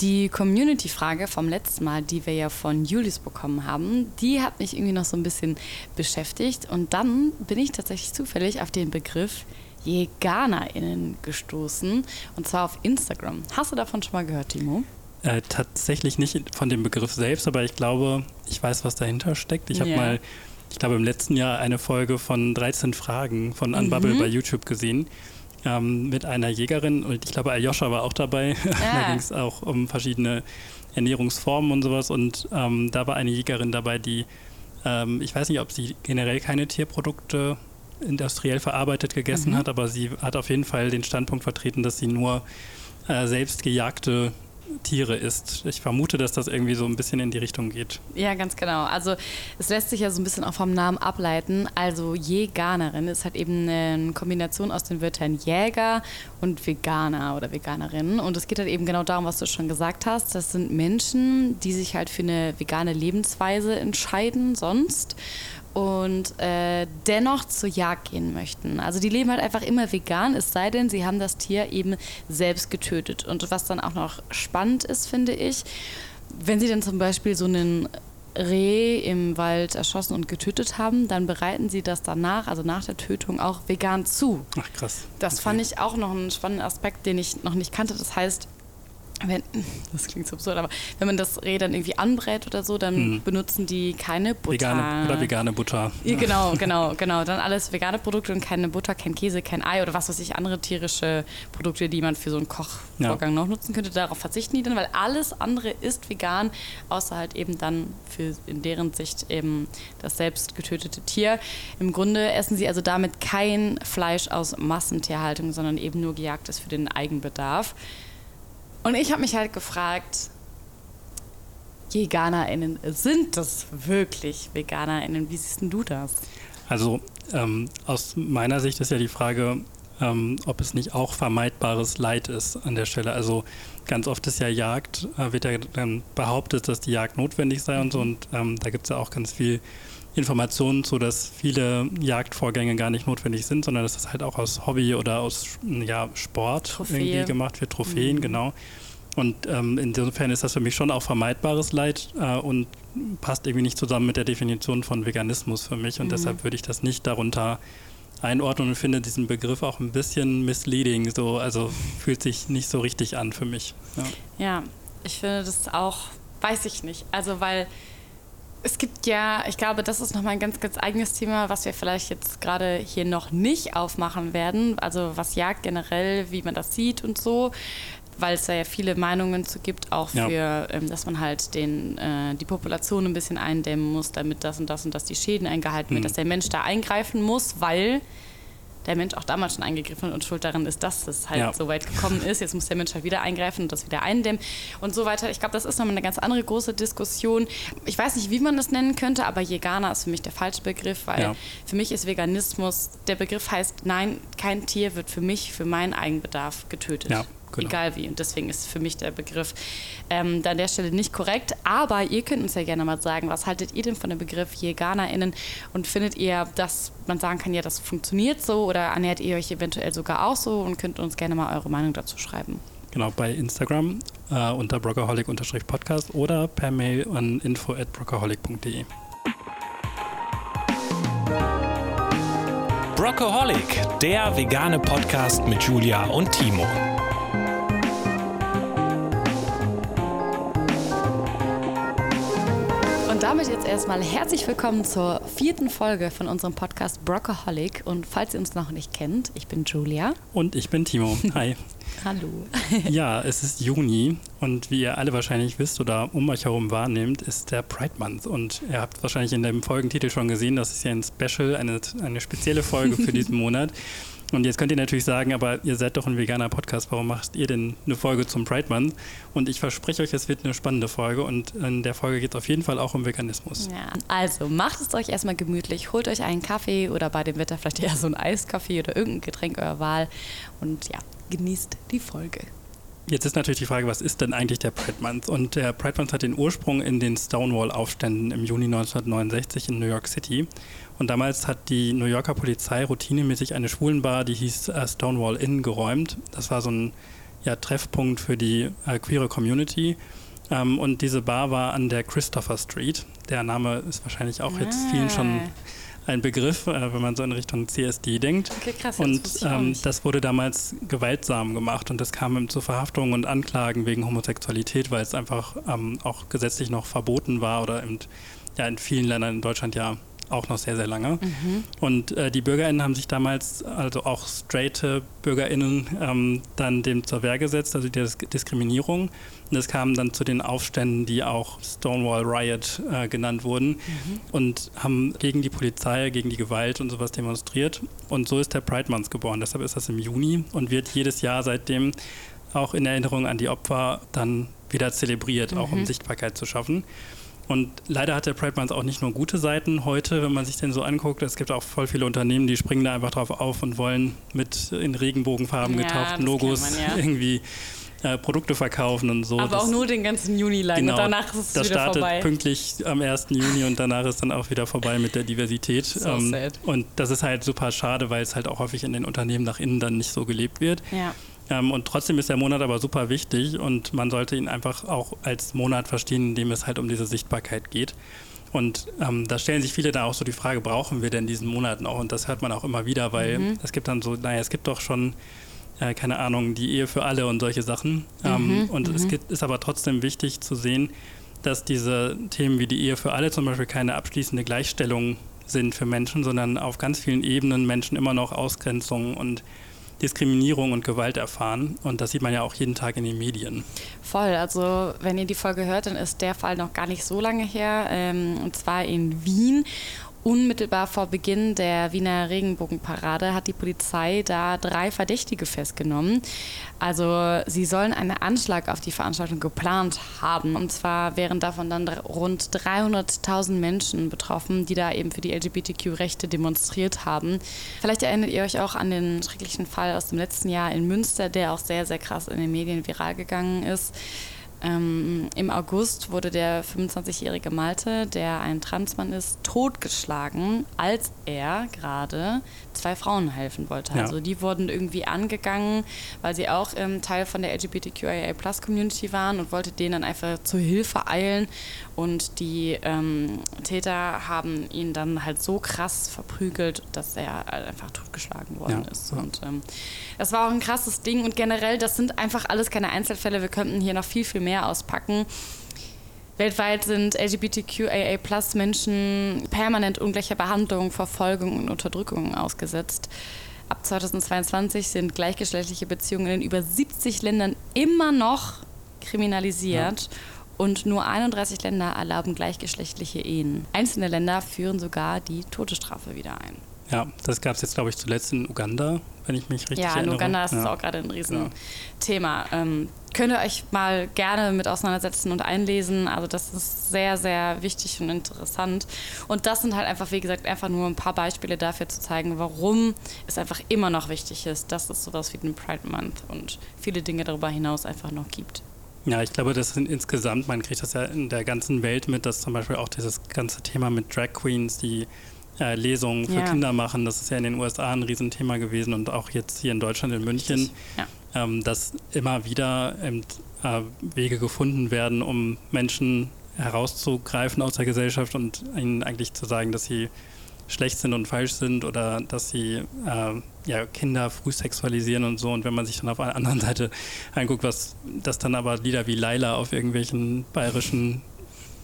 Die Community-Frage vom letzten Mal, die wir ja von Julius bekommen haben, die hat mich irgendwie noch so ein bisschen beschäftigt. Und dann bin ich tatsächlich zufällig auf den Begriff JeganerInnen gestoßen. Und zwar auf Instagram. Hast du davon schon mal gehört, Timo? Äh, tatsächlich nicht von dem Begriff selbst, aber ich glaube, ich weiß, was dahinter steckt. Ich habe yeah. mal, ich glaube, im letzten Jahr eine Folge von 13 Fragen von Unbubble mhm. bei YouTube gesehen ähm, mit einer Jägerin und ich glaube, Aljoscha war auch dabei. Ja. da ging es auch um verschiedene Ernährungsformen und sowas und ähm, da war eine Jägerin dabei, die, ähm, ich weiß nicht, ob sie generell keine Tierprodukte industriell verarbeitet gegessen mhm. hat, aber sie hat auf jeden Fall den Standpunkt vertreten, dass sie nur äh, selbst gejagte Tiere isst. Ich vermute, dass das irgendwie so ein bisschen in die Richtung geht. Ja, ganz genau. Also es lässt sich ja so ein bisschen auch vom Namen ableiten. Also Jäganerin ist halt eben eine Kombination aus den Wörtern Jäger und Veganer oder Veganerin. Und es geht halt eben genau darum, was du schon gesagt hast. Das sind Menschen, die sich halt für eine vegane Lebensweise entscheiden sonst und äh, dennoch zur Jagd gehen möchten. Also die leben halt einfach immer vegan, es sei denn, sie haben das Tier eben selbst getötet. Und was dann auch noch spannend ist, finde ich, wenn sie dann zum Beispiel so einen Reh im Wald erschossen und getötet haben, dann bereiten sie das danach, also nach der Tötung, auch vegan zu. Ach krass. Das okay. fand ich auch noch einen spannenden Aspekt, den ich noch nicht kannte. Das heißt, wenn, das klingt so absurd, aber wenn man das Reh dann irgendwie anbrät oder so, dann hm. benutzen die keine Butter. Vegane oder vegane Butter. Ja, genau, genau, genau. Dann alles vegane Produkte und keine Butter, kein Käse, kein Ei oder was weiß ich, andere tierische Produkte, die man für so einen Kochvorgang ja. noch nutzen könnte. Darauf verzichten die dann, weil alles andere ist vegan, außer halt eben dann für in deren Sicht eben das selbst getötete Tier. Im Grunde essen sie also damit kein Fleisch aus Massentierhaltung, sondern eben nur gejagtes für den Eigenbedarf. Und ich habe mich halt gefragt, JeganerInnen, sind das wirklich VeganerInnen? Wie siehst du das? Also ähm, aus meiner Sicht ist ja die Frage, ähm, ob es nicht auch vermeidbares Leid ist an der Stelle. Also ganz oft ist ja Jagd, äh, wird ja dann behauptet, dass die Jagd notwendig sei und so. Und ähm, da gibt es ja auch ganz viel Informationen zu, dass viele Jagdvorgänge gar nicht notwendig sind, sondern dass das halt auch aus Hobby oder aus ja, Sport Trophäe. irgendwie gemacht wird, Trophäen, mhm. genau. Und ähm, insofern ist das für mich schon auch vermeidbares Leid äh, und passt irgendwie nicht zusammen mit der Definition von Veganismus für mich. Und mhm. deshalb würde ich das nicht darunter einordnen und finde diesen Begriff auch ein bisschen misleading. So, also fühlt sich nicht so richtig an für mich. Ja, ja ich finde das auch, weiß ich nicht. Also weil es gibt ja, ich glaube, das ist nochmal ein ganz, ganz eigenes Thema, was wir vielleicht jetzt gerade hier noch nicht aufmachen werden. Also was Jagd generell, wie man das sieht und so. Weil es da ja viele Meinungen zu gibt, auch für, ja. ähm, dass man halt den, äh, die Population ein bisschen eindämmen muss, damit das und das und das die Schäden eingehalten mhm. wird, dass der Mensch da eingreifen muss, weil der Mensch auch damals schon eingegriffen und schuld daran ist, dass es halt ja. so weit gekommen ist. Jetzt muss der Mensch halt wieder eingreifen und das wieder eindämmen und so weiter. Ich glaube, das ist nochmal eine ganz andere große Diskussion. Ich weiß nicht, wie man das nennen könnte, aber Veganer ist für mich der falsche Begriff, weil ja. für mich ist Veganismus, der Begriff heißt, nein, kein Tier wird für mich, für meinen Eigenbedarf getötet. Ja. Genau. Egal wie. Und deswegen ist für mich der Begriff ähm, an der Stelle nicht korrekt. Aber ihr könnt uns ja gerne mal sagen, was haltet ihr denn von dem Begriff JeganerInnen und findet ihr, dass man sagen kann, ja, das funktioniert so oder ernährt ihr euch eventuell sogar auch so und könnt uns gerne mal eure Meinung dazu schreiben. Genau, bei Instagram äh, unter brockaholic-podcast oder per Mail an info at brockaholic.de. Brockaholic, der vegane Podcast mit Julia und Timo. Und damit jetzt erstmal herzlich willkommen zur vierten Folge von unserem Podcast Brockaholic. Und falls ihr uns noch nicht kennt, ich bin Julia. Und ich bin Timo. Hi. Hallo. ja, es ist Juni und wie ihr alle wahrscheinlich wisst oder um euch herum wahrnehmt, ist der Pride Month. Und ihr habt wahrscheinlich in dem Folgentitel schon gesehen, das ist ja ein Special, eine, eine spezielle Folge für diesen Monat. Und jetzt könnt ihr natürlich sagen, aber ihr seid doch ein veganer Podcast, warum macht ihr denn eine Folge zum Pride Month? Und ich verspreche euch, es wird eine spannende Folge und in der Folge geht es auf jeden Fall auch um Veganismus. Ja, also macht es euch erstmal gemütlich, holt euch einen Kaffee oder bei dem Wetter vielleicht eher so ein Eiskaffee oder irgendein Getränk eurer Wahl und ja, genießt die Folge. Jetzt ist natürlich die Frage, was ist denn eigentlich der Pride Month? Und der Pride Month hat den Ursprung in den Stonewall-Aufständen im Juni 1969 in New York City. Und damals hat die New Yorker Polizei routinemäßig eine Schwulenbar, die hieß äh, Stonewall Inn, geräumt. Das war so ein ja, Treffpunkt für die äh, queere Community. Ähm, und diese Bar war an der Christopher Street. Der Name ist wahrscheinlich auch jetzt vielen schon Ah. ein Begriff, äh, wenn man so in Richtung CSD denkt. Okay, krass, das Und ähm, das wurde damals gewaltsam gemacht und es kam zu Verhaftungen und Anklagen wegen Homosexualität, weil es einfach ähm, auch gesetzlich noch verboten war oder in, ja, in vielen Ländern in Deutschland ja auch noch sehr, sehr lange. Mhm. Und äh, die BürgerInnen haben sich damals, also auch straighte BürgerInnen, ähm, dann dem zur Wehr gesetzt, also Dis Diskriminierung. Und es kam dann zu den Aufständen, die auch Stonewall Riot äh, genannt wurden Mhm. und haben gegen die Polizei, gegen die Gewalt und sowas demonstriert. Und so ist der Pride Month geboren. Deshalb ist das im Juni und wird jedes Jahr seitdem auch in Erinnerung an die Opfer dann wieder zelebriert, auch um Sichtbarkeit zu schaffen. Und leider hat der Pride Month auch nicht nur gute Seiten heute, wenn man sich den so anguckt. Es gibt auch voll viele Unternehmen, die springen da einfach drauf auf und wollen mit in Regenbogenfarben Ja, getauchten das Logos man, ja. irgendwie äh, Produkte verkaufen und so. Aber Das- auch nur den ganzen Juni lang Genau, und danach ist es das wieder startet vorbei. pünktlich am 1. Juni und danach ist dann auch wieder vorbei mit der Diversität. So sad. und das ist halt super schade, weil es halt auch häufig in den Unternehmen nach innen dann nicht so gelebt wird. Ja. Ähm, und trotzdem ist der Monat aber super wichtig und man sollte ihn einfach auch als Monat verstehen, in dem es halt um diese Sichtbarkeit geht. Und ähm, da stellen sich viele da auch so die Frage, brauchen wir denn diesen Monat noch? Und das hört man auch immer wieder, weil Mhm. es gibt dann so, naja, es gibt doch schon, äh, keine Ahnung, die Ehe für alle und solche Sachen. Ähm, Mhm, und es gibt, ist aber trotzdem wichtig zu sehen, dass diese Themen wie die Ehe für alle zum Beispiel keine abschließende Gleichstellung sind für Menschen, sondern auf ganz vielen Ebenen Menschen immer noch Ausgrenzung und Diskriminierung und Gewalt erfahren. Und das sieht man ja auch jeden Tag in den Medien. Voll, also wenn ihr die Folge hört, dann ist der Fall noch gar nicht so lange her, ähm, und zwar in Wien. Unmittelbar vor Beginn der Wiener Regenbogenparade hat die Polizei da drei Verdächtige festgenommen. Also sie sollen einen Anschlag auf die Veranstaltung geplant haben. Und zwar wären davon dann rund 300.000 Menschen betroffen, die da eben für die LGBTQ-Rechte demonstriert haben. Vielleicht erinnert ihr euch auch an den schrecklichen Fall aus dem letzten Jahr in Münster, der auch sehr, sehr krass in den Medien viral gegangen ist. Ähm, Im August wurde der 25-jährige Malte, der ein Transmann ist, totgeschlagen, als er gerade zwei Frauen helfen wollte. Ja. Also die wurden irgendwie angegangen, weil sie auch ähm, Teil von der LGBTQIA-Plus-Community waren und wollte denen dann einfach zur Hilfe eilen. Und die ähm, Täter haben ihn dann halt so krass verprügelt, dass er halt einfach totgeschlagen worden Ja, ist. Und ähm, das war auch ein krasses Ding. Und generell, das sind einfach alles keine Einzelfälle. Wir könnten hier noch viel, viel mehr auspacken. Weltweit sind LGBTQIA-Plus-Menschen permanent ungleicher Behandlung, Verfolgung und Unterdrückung ausgesetzt. Ab 2022 sind gleichgeschlechtliche Beziehungen in über 70 Ländern immer noch kriminalisiert. Und nur 31 Länder erlauben gleichgeschlechtliche Ehen. Einzelne Länder führen sogar die Todesstrafe wieder ein. Ja, das gab es jetzt, glaube ich, zuletzt in Uganda, wenn ich mich richtig Ja, in erinnere. Uganda ist es ja. auch gerade ein Riesenthema. Ähm, könnt ihr euch mal gerne mit auseinandersetzen und einlesen. Also das ist sehr, sehr wichtig und interessant. Und das sind halt einfach, wie gesagt, einfach nur ein paar Beispiele dafür zu zeigen, warum es einfach immer noch wichtig ist, dass es sowas wie den Pride Month und viele Dinge darüber hinaus einfach noch gibt. Ja, ich glaube, das sind insgesamt, man kriegt das ja in der ganzen Welt mit, dass zum Beispiel auch dieses ganze Thema mit Drag Queens, die äh, Lesungen für Ja. Kinder machen, das ist ja in den USA ein Riesenthema gewesen und auch jetzt hier in Deutschland, in München, Ja. ähm, dass immer wieder ähm, äh, Wege gefunden werden, um Menschen herauszugreifen aus der Gesellschaft und ihnen eigentlich zu sagen, dass sie schlecht sind und falsch sind oder dass sie äh, ja, Kinder früh sexualisieren und so. Und wenn man sich dann auf der anderen Seite anguckt, was das dann aber Lieder wie Laila auf irgendwelchen bayerischen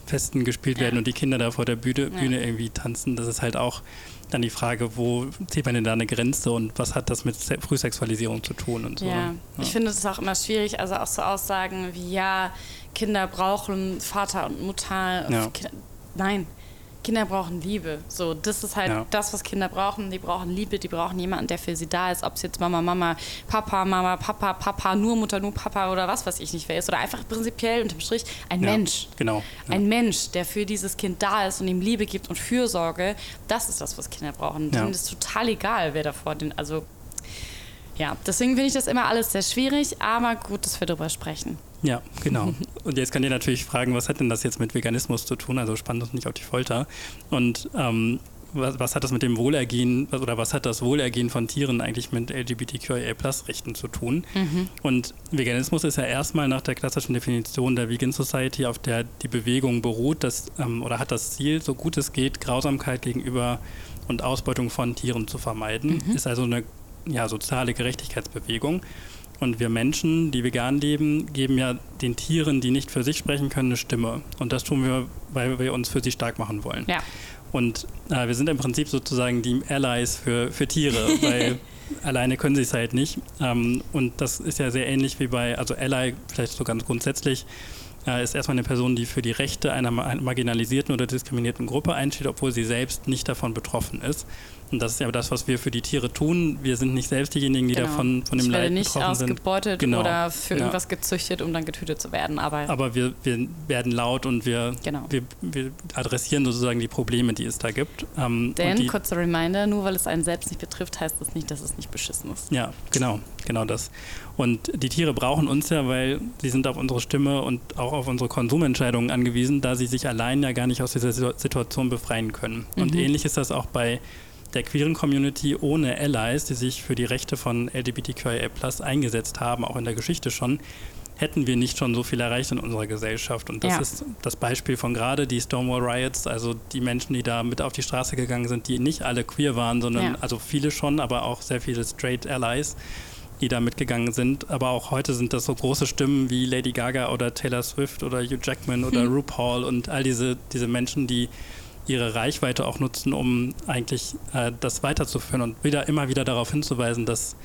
Festen gespielt Ja. werden und die Kinder da vor der Bühne, Ja. Bühne irgendwie tanzen, das ist halt auch dann die Frage, wo zieht man denn da eine Grenze und was hat das mit Se Frühsexualisierung zu tun und so. Ja, ne? ich finde es auch immer schwierig, also auch so Aussagen wie, ja, Kinder brauchen Vater und Mutter. Ja. Kinder, nein, Kinder brauchen Liebe. So, das ist halt Ja. das, was Kinder brauchen. Die brauchen Liebe, die brauchen jemanden, der für sie da ist. Ob es jetzt Mama, Mama, Papa, Mama, Papa, Papa, nur Mutter, nur Papa oder was weiß ich nicht wer ist. Oder einfach prinzipiell unterm Strich ein Ja, Mensch. Genau. Ja. Ein Mensch, der für dieses Kind da ist und ihm Liebe gibt und Fürsorge, das ist das, was Kinder brauchen. Denen ist total egal, wer davor den, also ja, deswegen finde ich das immer alles sehr schwierig, aber gut, dass wir darüber sprechen. Ja, genau. Und jetzt könnt ihr natürlich fragen, was hat denn das jetzt mit Veganismus zu tun? Also spannt uns nicht auf die Folter. Und ähm, was, was, hat das mit dem Wohlergehen oder was hat das Wohlergehen von Tieren eigentlich mit LGBTQIA-Plus-Rechten zu tun? Mhm. Und Veganismus ist ja erstmal nach der klassischen Definition der Vegan Society, auf der die Bewegung beruht, dass, ähm, oder hat das Ziel, so gut es geht, Grausamkeit gegenüber und Ausbeutung von Tieren zu vermeiden. Mhm. Ist also eine ja, soziale Gerechtigkeitsbewegung. Und wir Menschen, die vegan leben, geben ja den Tieren, die nicht für sich sprechen können, eine Stimme. Und das tun wir, weil wir uns für sie stark machen wollen. Ja. Und äh, wir sind im Prinzip sozusagen die Allies für, für Tiere, weil alleine können sie es halt nicht. Ähm, und das ist ja sehr ähnlich wie bei, also Ally vielleicht so ganz grundsätzlich, äh, ist erstmal eine Person, die für die Rechte einer marginalisierten oder diskriminierten Gruppe einsteht, obwohl sie selbst nicht davon betroffen ist. Und das ist ja das, was wir für die Tiere tun. Wir sind nicht selbst diejenigen, die genau. davon von dem Leid nicht betroffen sind. ausgebeutet genau. oder für irgendwas ja. gezüchtet, um dann getötet zu werden. Aber, aber wir, wir werden laut und wir, genau. wir, wir, adressieren sozusagen die Probleme, die es da gibt. Ähm, Denn, kurzer Reminder, nur weil es einen selbst nicht betrifft, heißt das nicht, dass es nicht beschissen ist. Ja, genau, genau das. Und die Tiere brauchen uns ja, weil sie sind auf unsere Stimme und auch auf unsere Konsumentscheidungen angewiesen, da sie sich allein ja gar nicht aus dieser Situation befreien können. Mhm. Und ähnlich ist das auch bei der queeren Community ohne Allies, die sich für die Rechte von LGBTQIA eingesetzt haben, auch in der Geschichte schon, hätten wir nicht schon so viel erreicht in unserer Gesellschaft. Und das ja. ist das Beispiel von gerade die Stonewall Riots, also die Menschen, die da mit auf die Straße gegangen sind, die nicht alle queer waren, sondern ja. also viele schon, aber auch sehr viele straight Allies die da mitgegangen sind. Aber auch heute sind das so große Stimmen wie Lady Gaga oder Taylor Swift oder Hugh Jackman oder hm. RuPaul und all diese, diese Menschen, die ihre Reichweite auch nutzen, um eigentlich äh, das weiterzuführen und wieder immer wieder darauf hinzuweisen, dass,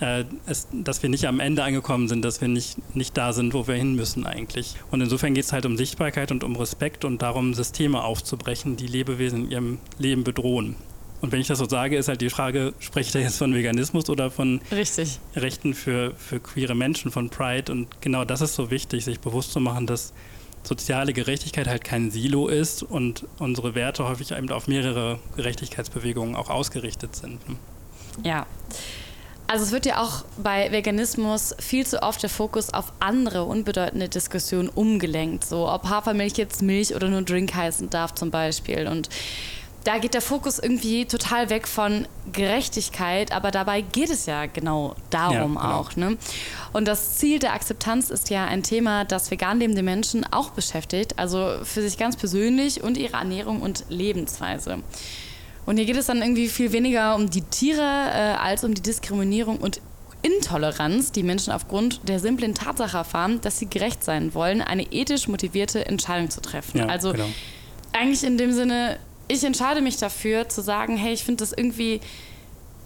äh, es, dass wir nicht am Ende angekommen sind, dass wir nicht, nicht da sind, wo wir hin müssen eigentlich. Und insofern geht es halt um Sichtbarkeit und um Respekt und darum, Systeme aufzubrechen, die Lebewesen in ihrem Leben bedrohen. Und wenn ich das so sage, ist halt die Frage, ich da jetzt von Veganismus oder von Richtig. Rechten für, für queere Menschen, von Pride? Und genau das ist so wichtig, sich bewusst zu machen, dass soziale Gerechtigkeit halt kein Silo ist und unsere Werte häufig eben auf mehrere Gerechtigkeitsbewegungen auch ausgerichtet sind. Ja. Also es wird ja auch bei Veganismus viel zu oft der Fokus auf andere unbedeutende Diskussionen umgelenkt, so ob Hafermilch jetzt Milch oder nur Drink heißen darf zum Beispiel. Und da geht der Fokus irgendwie total weg von Gerechtigkeit, aber dabei geht es ja genau darum ja, genau. auch. Ne? Und das Ziel der Akzeptanz ist ja ein Thema, das vegan lebende Menschen auch beschäftigt, also für sich ganz persönlich und ihre Ernährung und Lebensweise. Und hier geht es dann irgendwie viel weniger um die Tiere äh, als um die Diskriminierung und Intoleranz, die Menschen aufgrund der simplen Tatsache erfahren, dass sie gerecht sein wollen, eine ethisch motivierte Entscheidung zu treffen. Ja, also genau. eigentlich in dem Sinne ich entscheide mich dafür zu sagen, hey, ich finde das irgendwie,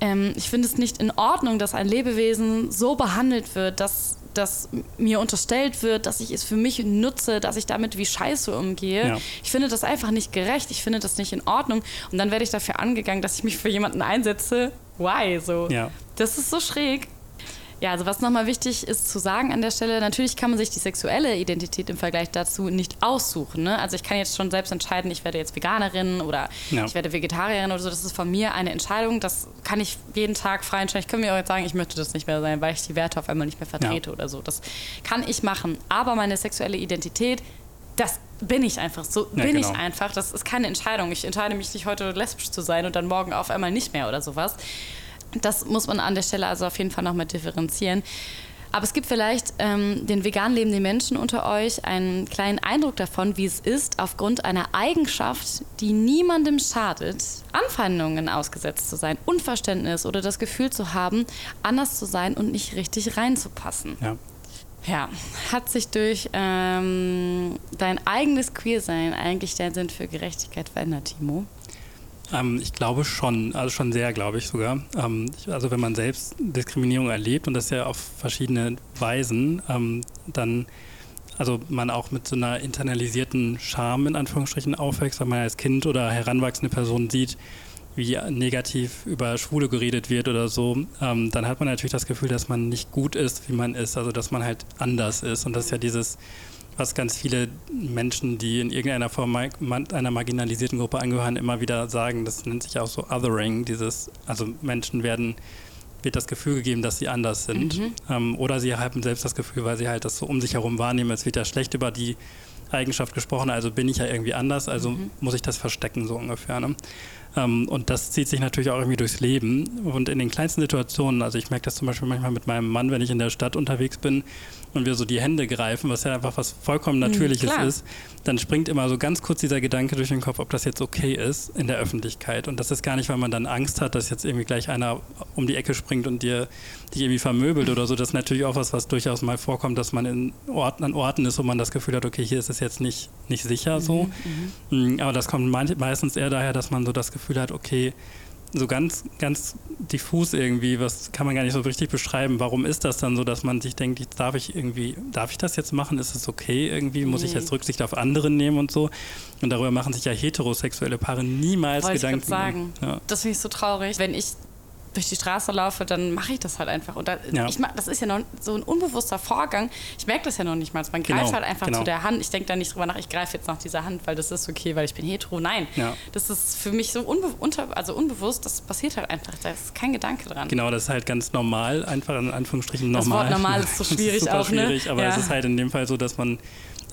ähm, ich finde es nicht in Ordnung, dass ein Lebewesen so behandelt wird, dass, dass mir unterstellt wird, dass ich es für mich nutze, dass ich damit wie Scheiße umgehe. Ja. Ich finde das einfach nicht gerecht, ich finde das nicht in Ordnung. Und dann werde ich dafür angegangen, dass ich mich für jemanden einsetze. Why? So. Ja. Das ist so schräg. Ja, also was nochmal wichtig ist zu sagen an der Stelle, natürlich kann man sich die sexuelle Identität im Vergleich dazu nicht aussuchen. Ne? Also ich kann jetzt schon selbst entscheiden, ich werde jetzt Veganerin oder ja. ich werde Vegetarierin oder so. Das ist von mir eine Entscheidung. Das kann ich jeden Tag frei entscheiden. Ich kann mir auch jetzt sagen, ich möchte das nicht mehr sein, weil ich die Werte auf einmal nicht mehr vertrete ja. oder so. Das kann ich machen. Aber meine sexuelle Identität das bin ich einfach. So ja, bin genau. ich einfach. Das ist keine Entscheidung. Ich entscheide mich nicht heute lesbisch zu sein und dann morgen auf einmal nicht mehr oder sowas. Das muss man an der Stelle also auf jeden Fall nochmal differenzieren. Aber es gibt vielleicht ähm, den vegan lebenden Menschen unter euch einen kleinen Eindruck davon, wie es ist, aufgrund einer Eigenschaft, die niemandem schadet, Anfeindungen ausgesetzt zu sein, Unverständnis oder das Gefühl zu haben, anders zu sein und nicht richtig reinzupassen. Ja. Ja, hat sich durch ähm, dein eigenes Queersein eigentlich dein Sinn für Gerechtigkeit verändert, Timo? Ähm, ich glaube schon, also schon sehr, glaube ich sogar. Ähm, also wenn man selbst Diskriminierung erlebt und das ja auf verschiedene Weisen, ähm, dann also man auch mit so einer internalisierten Scham in Anführungsstrichen aufwächst, wenn man als Kind oder heranwachsende Person sieht, wie negativ über Schwule geredet wird oder so, ähm, dann hat man natürlich das Gefühl, dass man nicht gut ist, wie man ist, also dass man halt anders ist. Und das ist ja dieses was ganz viele Menschen, die in irgendeiner Form einer marginalisierten Gruppe angehören, immer wieder sagen. Das nennt sich auch so Othering. Dieses, also Menschen werden wird das Gefühl gegeben, dass sie anders sind. Mhm. Ähm, oder sie haben selbst das Gefühl, weil sie halt das so um sich herum wahrnehmen, es wird ja schlecht über die Eigenschaft gesprochen, also bin ich ja irgendwie anders, also mhm. muss ich das verstecken, so ungefähr. Ne? Ähm, und das zieht sich natürlich auch irgendwie durchs Leben. Und in den kleinsten Situationen, also ich merke das zum Beispiel manchmal mit meinem Mann, wenn ich in der Stadt unterwegs bin und wir so die Hände greifen, was ja einfach was vollkommen Mhm, Natürliches klar. ist, dann springt immer so ganz kurz dieser Gedanke durch den Kopf, ob das jetzt okay ist in der Öffentlichkeit. Und das ist gar nicht, weil man dann Angst hat, dass jetzt irgendwie gleich einer um die Ecke springt und dir dich irgendwie vermöbelt oder so. Das ist natürlich auch was, was durchaus mal vorkommt, dass man in Orten, an Orten ist, wo man das Gefühl hat, okay, hier ist es jetzt nicht, nicht sicher so. Mm, Aber das kommt mei- meistens eher daher, dass man so das Gefühl hat, okay, so ganz, ganz diffus irgendwie, was kann man gar nicht so richtig beschreiben. Warum ist das dann so, dass man sich denkt, jetzt darf ich irgendwie, darf ich das jetzt machen? Ist es okay irgendwie? Muss ich Nee. jetzt Rücksicht auf andere nehmen und so? Und darüber machen sich ja heterosexuelle Paare niemals Wollte ich Gedanken. sagen. Ja. Das finde ich so traurig. Wenn ich durch die Straße laufe, dann mache ich das halt einfach. Und da, Ja. ich mach, das ist ja noch so ein unbewusster Vorgang. Ich merke das ja noch nicht mal. Man Genau, greift halt einfach genau. zu der Hand. Ich denke da nicht drüber nach, ich greife jetzt nach dieser Hand, weil das ist okay, weil ich bin hetero. Nein. Ja. Das ist für mich so unbe unter also unbewusst, das passiert halt einfach. Da ist kein Gedanke dran. Genau, das ist halt ganz normal, einfach in Anführungsstrichen Das normal. Wort normal ist so Das schwierig super auch, ne? schwierig, aber Ja. es ist halt in dem Fall so, dass man,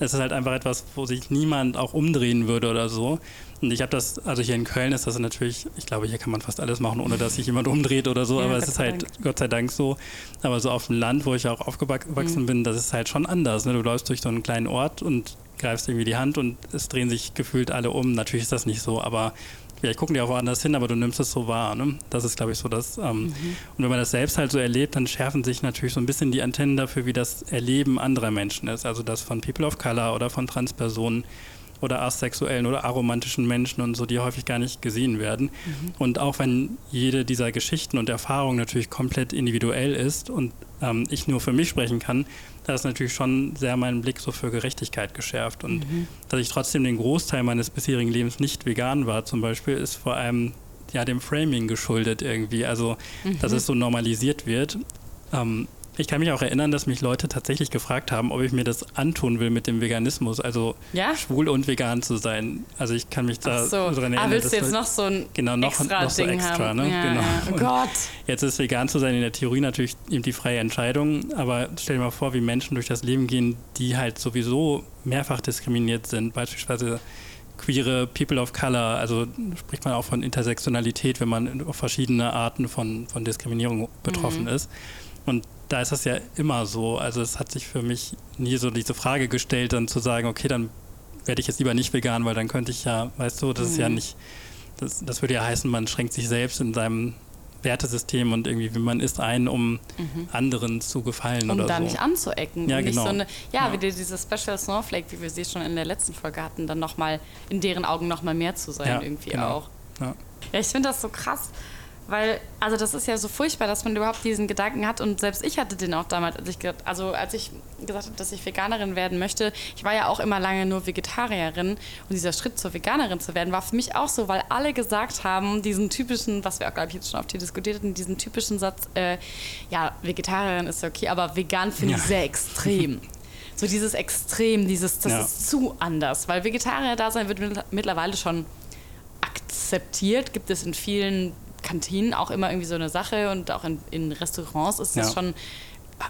es ist halt einfach etwas, wo sich niemand auch umdrehen würde oder so. Und ich habe das, also hier in Köln ist das natürlich, ich glaube, hier kann man fast alles machen, ohne dass sich jemand umdreht oder so, Ja, aber es ist halt Dank. Gott sei Dank so. Aber so auf dem Land, wo ich auch aufgewachsen Mhm. bin, das ist halt schon anders. Ne? Du läufst durch so einen kleinen Ort und greifst irgendwie die Hand und es drehen sich gefühlt alle um. Natürlich ist das nicht so, aber vielleicht gucken die auch woanders hin, aber du nimmst es so wahr. Ne? Das ist, glaube ich, so das. Ähm, Mhm. Und wenn man das selbst halt so erlebt, dann schärfen sich natürlich so ein bisschen die Antennen dafür, wie das Erleben anderer Menschen ist. Also das von People of Color oder von Transpersonen oder asexuellen oder aromantischen Menschen und so, die häufig gar nicht gesehen werden. Und auch wenn jede dieser Geschichten und Erfahrungen natürlich komplett individuell ist und ähm, ich nur für mich sprechen kann, da ist natürlich schon sehr mein Blick so für Gerechtigkeit geschärft. Und dass ich trotzdem den Großteil meines bisherigen Lebens nicht vegan war zum Beispiel, ist vor allem ja dem Framing geschuldet irgendwie. Also, dass es so normalisiert wird. Ähm, ich kann mich auch erinnern, dass mich Leute tatsächlich gefragt haben, ob ich mir das antun will mit dem Veganismus, also Ja? schwul und vegan zu sein. Also ich kann mich da Ach so. daran erinnern. Ah, willst du jetzt noch so ein Genau, noch- extra noch so Ding extra, haben? ne? Ja, Genau. ja. Oh Gott. Jetzt ist vegan zu sein in der Theorie natürlich eben die freie Entscheidung, aber stell dir mal vor, wie Menschen durch das Leben gehen, die halt sowieso mehrfach diskriminiert sind, beispielsweise queere People of Color, also spricht man auch von Intersektionalität, wenn man auf verschiedene Arten von, von Diskriminierung betroffen Mhm. ist. Und da ist das ja immer so. Also es hat sich für mich nie so diese Frage gestellt, dann zu sagen, okay, dann werde ich jetzt lieber nicht vegan, weil dann könnte ich ja, weißt du, das ist ja Mhm. nicht, das, das würde ja heißen, man schränkt sich selbst in seinem Wertesystem und irgendwie, wie man ist, ein, um anderen zu gefallen Mhm. Um oder da so. nicht anzuecken. Ja, genau. so eine, ja, Ja. wie die- diese Special Snowflake, wie wir sie schon in der letzten Folge hatten, dann nochmal in deren Augen nochmal mehr zu sein, Ja, irgendwie genau. auch. Ja. Ja, ich finde das so krass, weil, also das ist ja so furchtbar, dass man überhaupt diesen Gedanken hat und selbst ich hatte den auch damals, als ich, also als ich gesagt habe, dass ich Veganerin werden möchte. Ich war ja auch immer lange nur Vegetarierin und dieser Schritt zur Veganerin zu werden, war für mich auch so, weil alle gesagt haben, diesen typischen, was wir auch, glaube ich, jetzt schon oft hier diskutiert hatten, diesen typischen Satz, äh, ja, Vegetarierin ist okay, aber vegan finde ich Ja. sehr extrem. So dieses Extrem, dieses, das Ja. ist zu anders, weil Vegetarier-Dasein wird mittler- mittlerweile schon akzeptiert, gibt es in vielen Kantinen auch immer irgendwie so eine Sache und auch in, in Restaurants ist das Ja. schon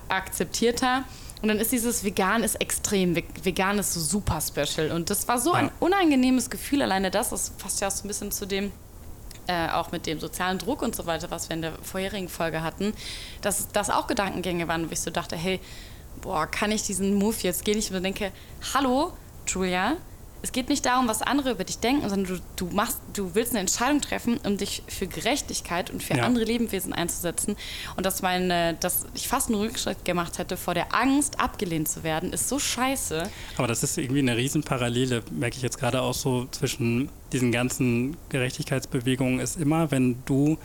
akzeptierter. Und dann ist dieses Vegan ist extrem, Ve- vegan ist so super special. Und das war so ein Ja. unangenehmes Gefühl, alleine das, das passt ja auch so ein bisschen zu dem, äh, auch mit dem sozialen Druck und so weiter, was wir in der vorherigen Folge hatten, dass das auch Gedankengänge waren, wo ich so dachte, hey, boah, kann ich diesen Move jetzt gehen? Ich mir denke, hallo, Julia, es geht nicht darum, was andere über dich denken, sondern du, du machst, du willst eine Entscheidung treffen, um dich für Gerechtigkeit und für Ja. andere Lebewesen einzusetzen. Und dass meine, dass ich fast einen Rückschritt gemacht hätte vor der Angst, abgelehnt zu werden, ist so scheiße. Aber das ist irgendwie eine Riesenparallele, merke ich jetzt gerade auch so zwischen diesen ganzen Gerechtigkeitsbewegungen, ist immer, wenn du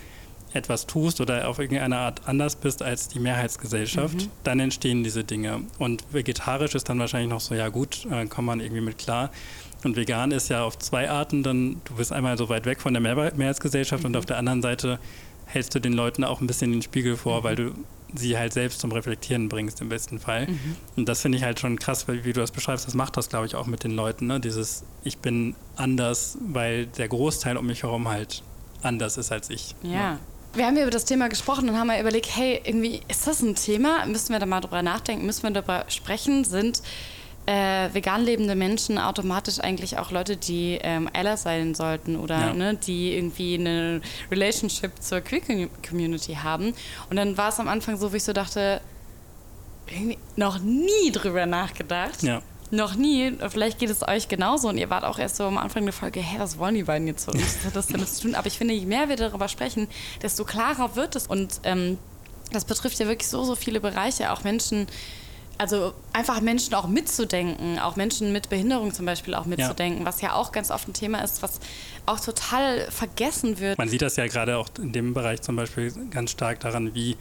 etwas tust oder auf irgendeine Art anders bist als die Mehrheitsgesellschaft, dann entstehen diese Dinge. Und vegetarisch ist dann wahrscheinlich noch so, ja gut, äh, kommt man irgendwie mit klar. Und vegan ist ja auf zwei Arten, dann du bist einmal so weit weg von der Mehr Mehrheitsgesellschaft und auf der anderen Seite hältst du den Leuten auch ein bisschen den Spiegel vor, weil du sie halt selbst zum Reflektieren bringst im besten Fall. Und das finde ich halt schon krass, weil, wie du das beschreibst, das macht das, glaube ich, auch mit den Leuten. Ne? Dieses, ich bin anders, weil der Großteil um mich herum halt anders ist als ich. Ja. Wir haben ja über das Thema gesprochen und haben mal überlegt, hey, irgendwie ist das ein Thema? Müssen wir da mal drüber nachdenken? Müssen wir darüber sprechen? Sind äh, vegan lebende Menschen automatisch eigentlich auch Leute, die ähm, Ally sein sollten oder Ja. ne, die irgendwie eine Relationship zur Queer Community haben. Und dann war es am Anfang so, wie ich so dachte, irgendwie noch nie drüber nachgedacht. Ja. Noch nie. Vielleicht geht es euch genauso und ihr wart auch erst so am Anfang der Folge, hä, was wollen die beiden jetzt uns? Was hat das damit zu tun? Aber ich finde, je mehr wir darüber sprechen, desto klarer wird es. Und ähm, das betrifft ja wirklich so, so viele Bereiche. Auch Menschen, also einfach Menschen auch mitzudenken, auch Menschen mit Behinderung zum Beispiel auch mitzudenken, was ja auch ganz oft ein Thema ist, was auch total vergessen wird. Man sieht das ja gerade auch in dem Bereich zum Beispiel ganz stark daran, wie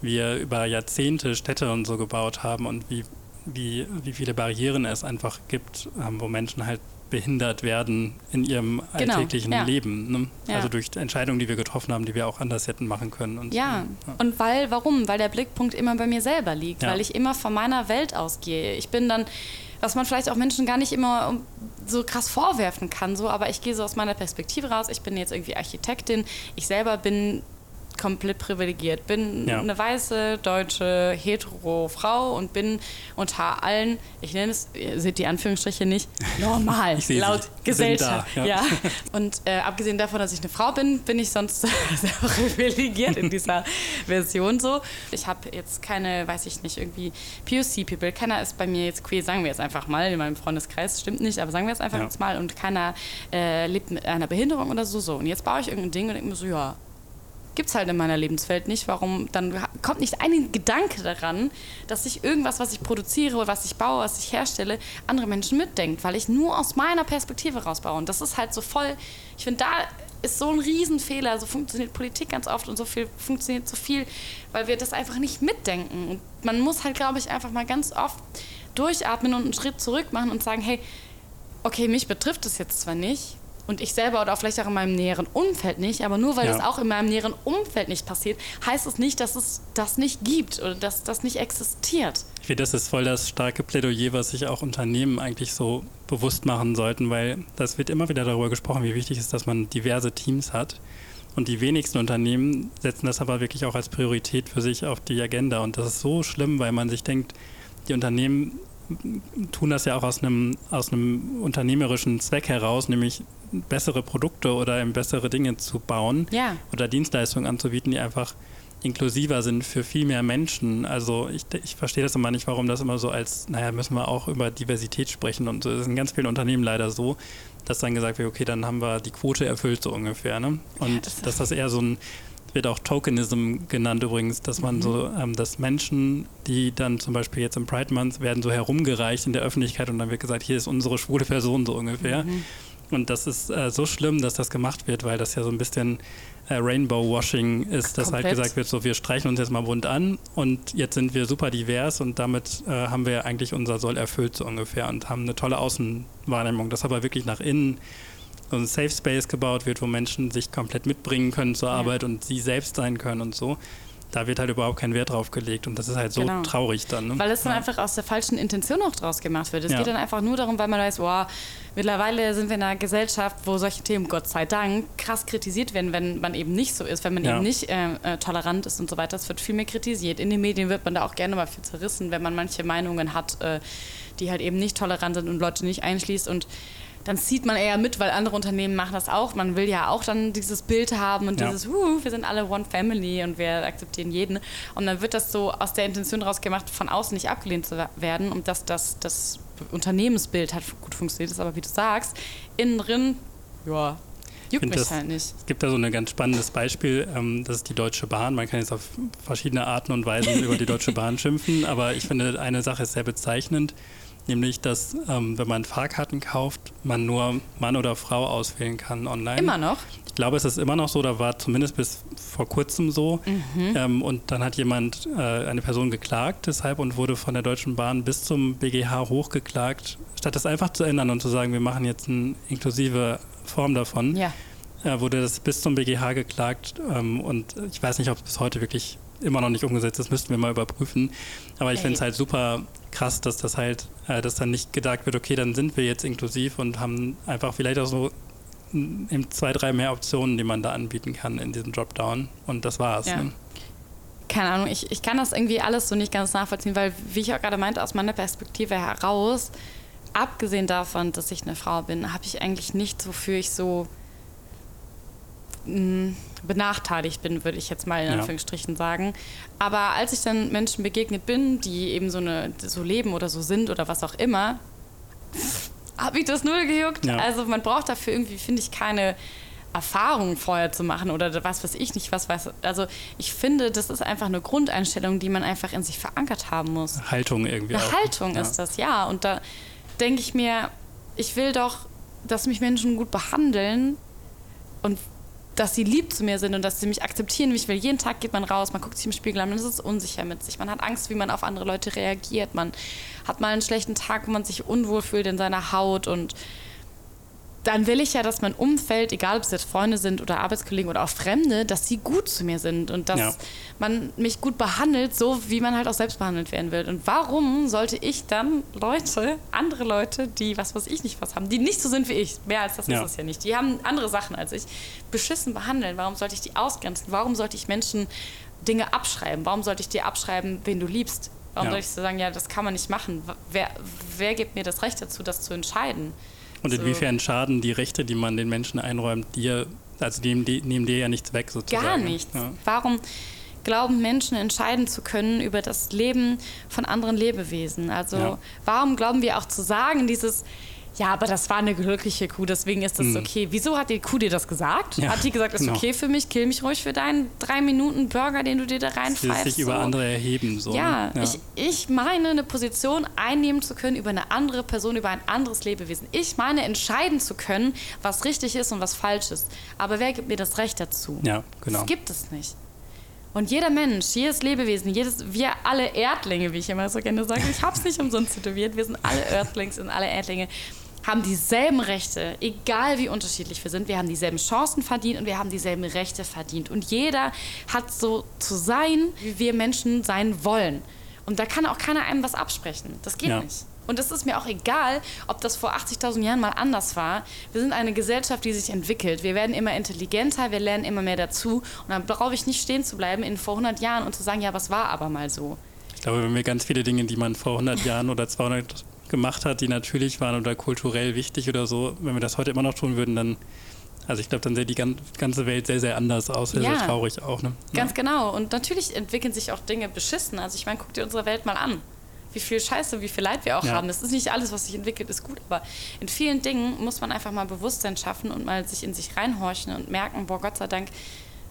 wir über Jahrzehnte Städte und so gebaut haben und wie, wie, wie viele Barrieren es einfach gibt, ähm, wo Menschen halt behindert werden in ihrem Genau, alltäglichen ja. Leben. Ne? Ja. Also durch Entscheidungen, die wir getroffen haben, die wir auch anders hätten machen können. Und Ja, so. und weil, warum? Weil der Blickpunkt immer bei mir selber liegt, Ja. weil ich immer von meiner Welt ausgehe. Ich bin dann, was man vielleicht auch Menschen gar nicht immer so krass vorwerfen kann, so, aber ich gehe so aus meiner Perspektive raus. Ich bin jetzt irgendwie Architektin, ich selber bin komplett privilegiert, bin Ja. eine weiße, deutsche, hetero Frau und bin unter allen, ich nenne es, ihr seht die Anführungsstriche nicht, normal, sie. laut Sind Gesellschaft. da, ja. ja. Und äh, abgesehen davon, dass ich eine Frau bin, bin ich sonst sehr privilegiert in dieser Version so. Ich habe jetzt keine, weiß ich nicht, irgendwie POC-People. Keiner ist bei mir jetzt queer, sagen wir jetzt einfach mal, in meinem Freundeskreis, stimmt nicht, aber sagen wir es einfach Ja. jetzt mal. Und keiner äh, lebt mit einer Behinderung oder so. so. Und jetzt baue ich irgendein Ding und denke mir so, ja, gibt's halt in meiner Lebenswelt nicht. Warum? Dann kommt nicht ein Gedanke daran, dass ich irgendwas, was ich produziere, was ich baue, was ich herstelle, andere Menschen mitdenkt, weil ich nur aus meiner Perspektive rausbaue. Und das ist halt so voll. Ich finde, da ist so ein Riesenfehler. So funktioniert Politik ganz oft und so viel funktioniert so viel, weil wir das einfach nicht mitdenken. Und man muss halt, glaube ich, einfach mal ganz oft durchatmen und einen Schritt zurück machen und sagen, hey, okay, mich betrifft es jetzt zwar nicht und ich selber oder auch vielleicht auch in meinem näheren Umfeld nicht, aber nur weil Ja. es auch in meinem näheren Umfeld nicht passiert, heißt es nicht, dass es das nicht gibt oder dass das nicht existiert. Ich finde, das ist voll das starke Plädoyer, was sich auch Unternehmen eigentlich so bewusst machen sollten, weil das wird immer wieder darüber gesprochen, wie wichtig es ist, dass man diverse Teams hat. Und die wenigsten Unternehmen setzen das aber wirklich auch als Priorität für sich auf die Agenda. Und das ist so schlimm, weil man sich denkt, die Unternehmen tun das ja auch aus einem, aus einem unternehmerischen Zweck heraus, nämlich bessere Produkte oder eben bessere Dinge zu bauen Ja. oder Dienstleistungen anzubieten, die einfach inklusiver sind für viel mehr Menschen. Also ich, ich verstehe das immer nicht, warum das immer so als, naja, müssen wir auch über Diversität sprechen und so. Das ist in ganz vielen Unternehmen leider so, dass dann gesagt wird, okay, dann haben wir die Quote erfüllt so ungefähr. Ne? Und das ist- dass das eher so ein, wird auch Tokenism genannt übrigens, dass man so, ähm, dass Menschen, die dann zum Beispiel jetzt im Pride Month werden so herumgereicht in der Öffentlichkeit und dann wird gesagt, hier ist unsere schwule Person so ungefähr. Und das ist äh, so schlimm, dass das gemacht wird, weil das ja so ein bisschen äh, Rainbow-Washing ist, dass halt Komplett. gesagt wird, so wir streichen uns jetzt mal bunt an und jetzt sind wir super divers und damit äh, haben wir eigentlich unser Soll erfüllt so ungefähr und haben eine tolle Außenwahrnehmung, dass aber wirklich nach innen so ein Safe Space gebaut wird, wo Menschen sich komplett mitbringen können zur Arbeit und sie selbst sein können und so. Da wird halt überhaupt kein Wert drauf gelegt und das ist halt so Genau. traurig dann. Ne? Weil es dann ja. einfach aus der falschen Intention auch draus gemacht wird. Es Ja. geht dann einfach nur darum, weil man weiß, wow, mittlerweile sind wir in einer Gesellschaft, wo solche Themen, Gott sei Dank, krass kritisiert werden, wenn man eben nicht so ist, wenn man Ja. eben nicht äh, äh, tolerant ist und so weiter. Es wird viel mehr kritisiert. In den Medien wird man da auch gerne mal viel zerrissen, wenn man manche Meinungen hat, äh, die halt eben nicht tolerant sind und Leute nicht einschließt und dann zieht man eher mit, weil andere Unternehmen machen das auch. Man will ja auch dann dieses Bild haben und Ja. dieses, uh, wir sind alle One Family und wir akzeptieren jeden. Und dann wird das so aus der Intention raus gemacht, von außen nicht abgelehnt zu werden und dass das, das Unternehmensbild halt gut funktioniert ist. Aber wie du sagst, innen drin, ja, juckt mich das- halt nicht. Es gibt da so ein ganz spannendes Beispiel, ähm, das ist die Deutsche Bahn. Man kann jetzt auf verschiedene Arten und Weisen über die Deutsche Bahn schimpfen, aber ich finde, eine Sache ist sehr bezeichnend, nämlich, dass ähm, wenn man Fahrkarten kauft, man nur Mann oder Frau auswählen kann online. Immer noch. Ich glaube, es ist immer noch so, da war zumindest bis vor kurzem so. Mhm. Ähm, und dann hat jemand, äh, eine Person geklagt deshalb und wurde von der Deutschen Bahn bis zum BGH hochgeklagt, statt das einfach zu ändern und zu sagen, wir machen jetzt eine inklusive Form davon Ja. äh, wurde das bis zum BGH geklagt ähm, und ich weiß nicht, ob es bis heute wirklich immer noch nicht umgesetzt ist, müssten wir mal überprüfen. Aber ich finde es halt super krass, dass das halt, äh, dass dann nicht gedacht wird, okay, dann sind wir jetzt inklusiv und haben einfach vielleicht auch so zwei, drei mehr Optionen, die man da anbieten kann in diesem Dropdown und das war's. Ja. Ne? keine Ahnung, ich, ich kann das irgendwie alles so nicht ganz nachvollziehen, weil, wie ich auch gerade meinte, aus meiner Perspektive heraus, abgesehen davon, dass ich eine Frau bin, habe ich eigentlich nichts, wofür ich so benachteiligt bin, würde ich jetzt mal in Ja. Anführungsstrichen sagen. Aber als ich dann Menschen begegnet bin, die eben so, eine, so leben oder so sind oder was auch immer, habe ich das null gejuckt. Ja. Also man braucht dafür irgendwie, finde ich, keine Erfahrung vorher zu machen oder was weiß ich nicht, was weiß. Also ich finde, das ist einfach eine Grundeinstellung, die man einfach in sich verankert haben muss. Haltung irgendwie Eine auch. Haltung ja. ist das, ja. Und da denke ich mir, ich will doch, dass mich Menschen gut behandeln und dass sie lieb zu mir sind und dass sie mich akzeptieren, wie ich will. Jeden Tag geht man raus, man guckt sich im Spiegel an, man ist unsicher mit sich, man hat Angst, wie man auf andere Leute reagiert, man hat mal einen schlechten Tag, wo man sich unwohl fühlt in seiner Haut und dann will ich ja, dass mein Umfeld, egal ob es jetzt Freunde sind oder Arbeitskollegen oder auch Fremde, dass sie gut zu mir sind und dass Ja. man mich gut behandelt, so wie man halt auch selbst behandelt werden will. Und warum sollte ich dann Leute, andere Leute, die was weiß ich nicht was haben, die nicht so sind wie ich, mehr als das Ja. ist es ja nicht, die haben andere Sachen als ich, beschissen behandeln? Warum sollte ich die ausgrenzen? Warum sollte ich Menschen Dinge abschreiben? Warum sollte ich dir abschreiben, wen du liebst? Warum Ja. soll ich so sagen, ja, das kann man nicht machen? Wer, wer gibt mir das Recht dazu, das zu entscheiden? Und So. inwiefern schaden die Rechte, die man den Menschen einräumt, dir, also nehmen, die, nehmen dir ja nichts weg sozusagen. Gar nichts. Ja. Warum glauben Menschen entscheiden zu können über das Leben von anderen Lebewesen? Also Ja. warum glauben wir auch zu sagen, dieses, ja, aber das war eine glückliche Kuh, deswegen ist das okay. Wieso hat die Kuh dir das gesagt? Mhm. Ja, hat die gesagt, ist genau. okay für mich, kill mich ruhig für deinen drei Minuten Burger, den du dir da reinpfeifst? sich über so. andere erheben. So, Ja, ne? Ich, ich meine, eine Position einnehmen zu können über eine andere Person, über ein anderes Lebewesen. Ich meine, entscheiden zu können, was richtig ist und was falsch ist. Aber wer gibt mir das Recht dazu? Ja, genau. Das gibt es nicht. Und jeder Mensch, jedes Lebewesen, jedes, wir alle Erdlinge, wie ich immer so gerne sage, ich habe es nicht umsonst tätowiert, wir sind alle Earthlings und alle Erdlinge, haben dieselben Rechte, egal wie unterschiedlich wir sind. Wir haben dieselben Chancen verdient und wir haben dieselben Rechte verdient. Und jeder hat so zu sein, wie wir Menschen sein wollen. Und da kann auch keiner einem was absprechen. Das geht Ja. nicht. Und es ist mir auch egal, ob das vor 80.000 Jahren mal anders war. Wir sind eine Gesellschaft, die sich entwickelt. Wir werden immer intelligenter, wir lernen immer mehr dazu. Und dann brauche ich nicht stehen zu bleiben in vor 100 Jahren und zu sagen, ja, was war aber mal so. Ich glaube, wenn wir ganz viele Dinge, die man vor 100 Jahren oder 200 gemacht hat, die natürlich waren oder kulturell wichtig oder so, wenn wir das heute immer noch tun würden, dann, also ich glaube, dann sähe die gan- ganze Welt sehr, sehr anders aus. Sehr, Ja. sehr traurig auch. Ne? Ganz genau. Und natürlich entwickeln sich auch Dinge beschissen. Also ich meine, guck dir unsere Welt mal an. Wie viel Scheiße, wie viel Leid wir auch Ja. haben. Das ist nicht alles, was sich entwickelt, ist gut. Aber in vielen Dingen muss man einfach mal Bewusstsein schaffen und mal sich in sich reinhorchen und merken, boah, Gott sei Dank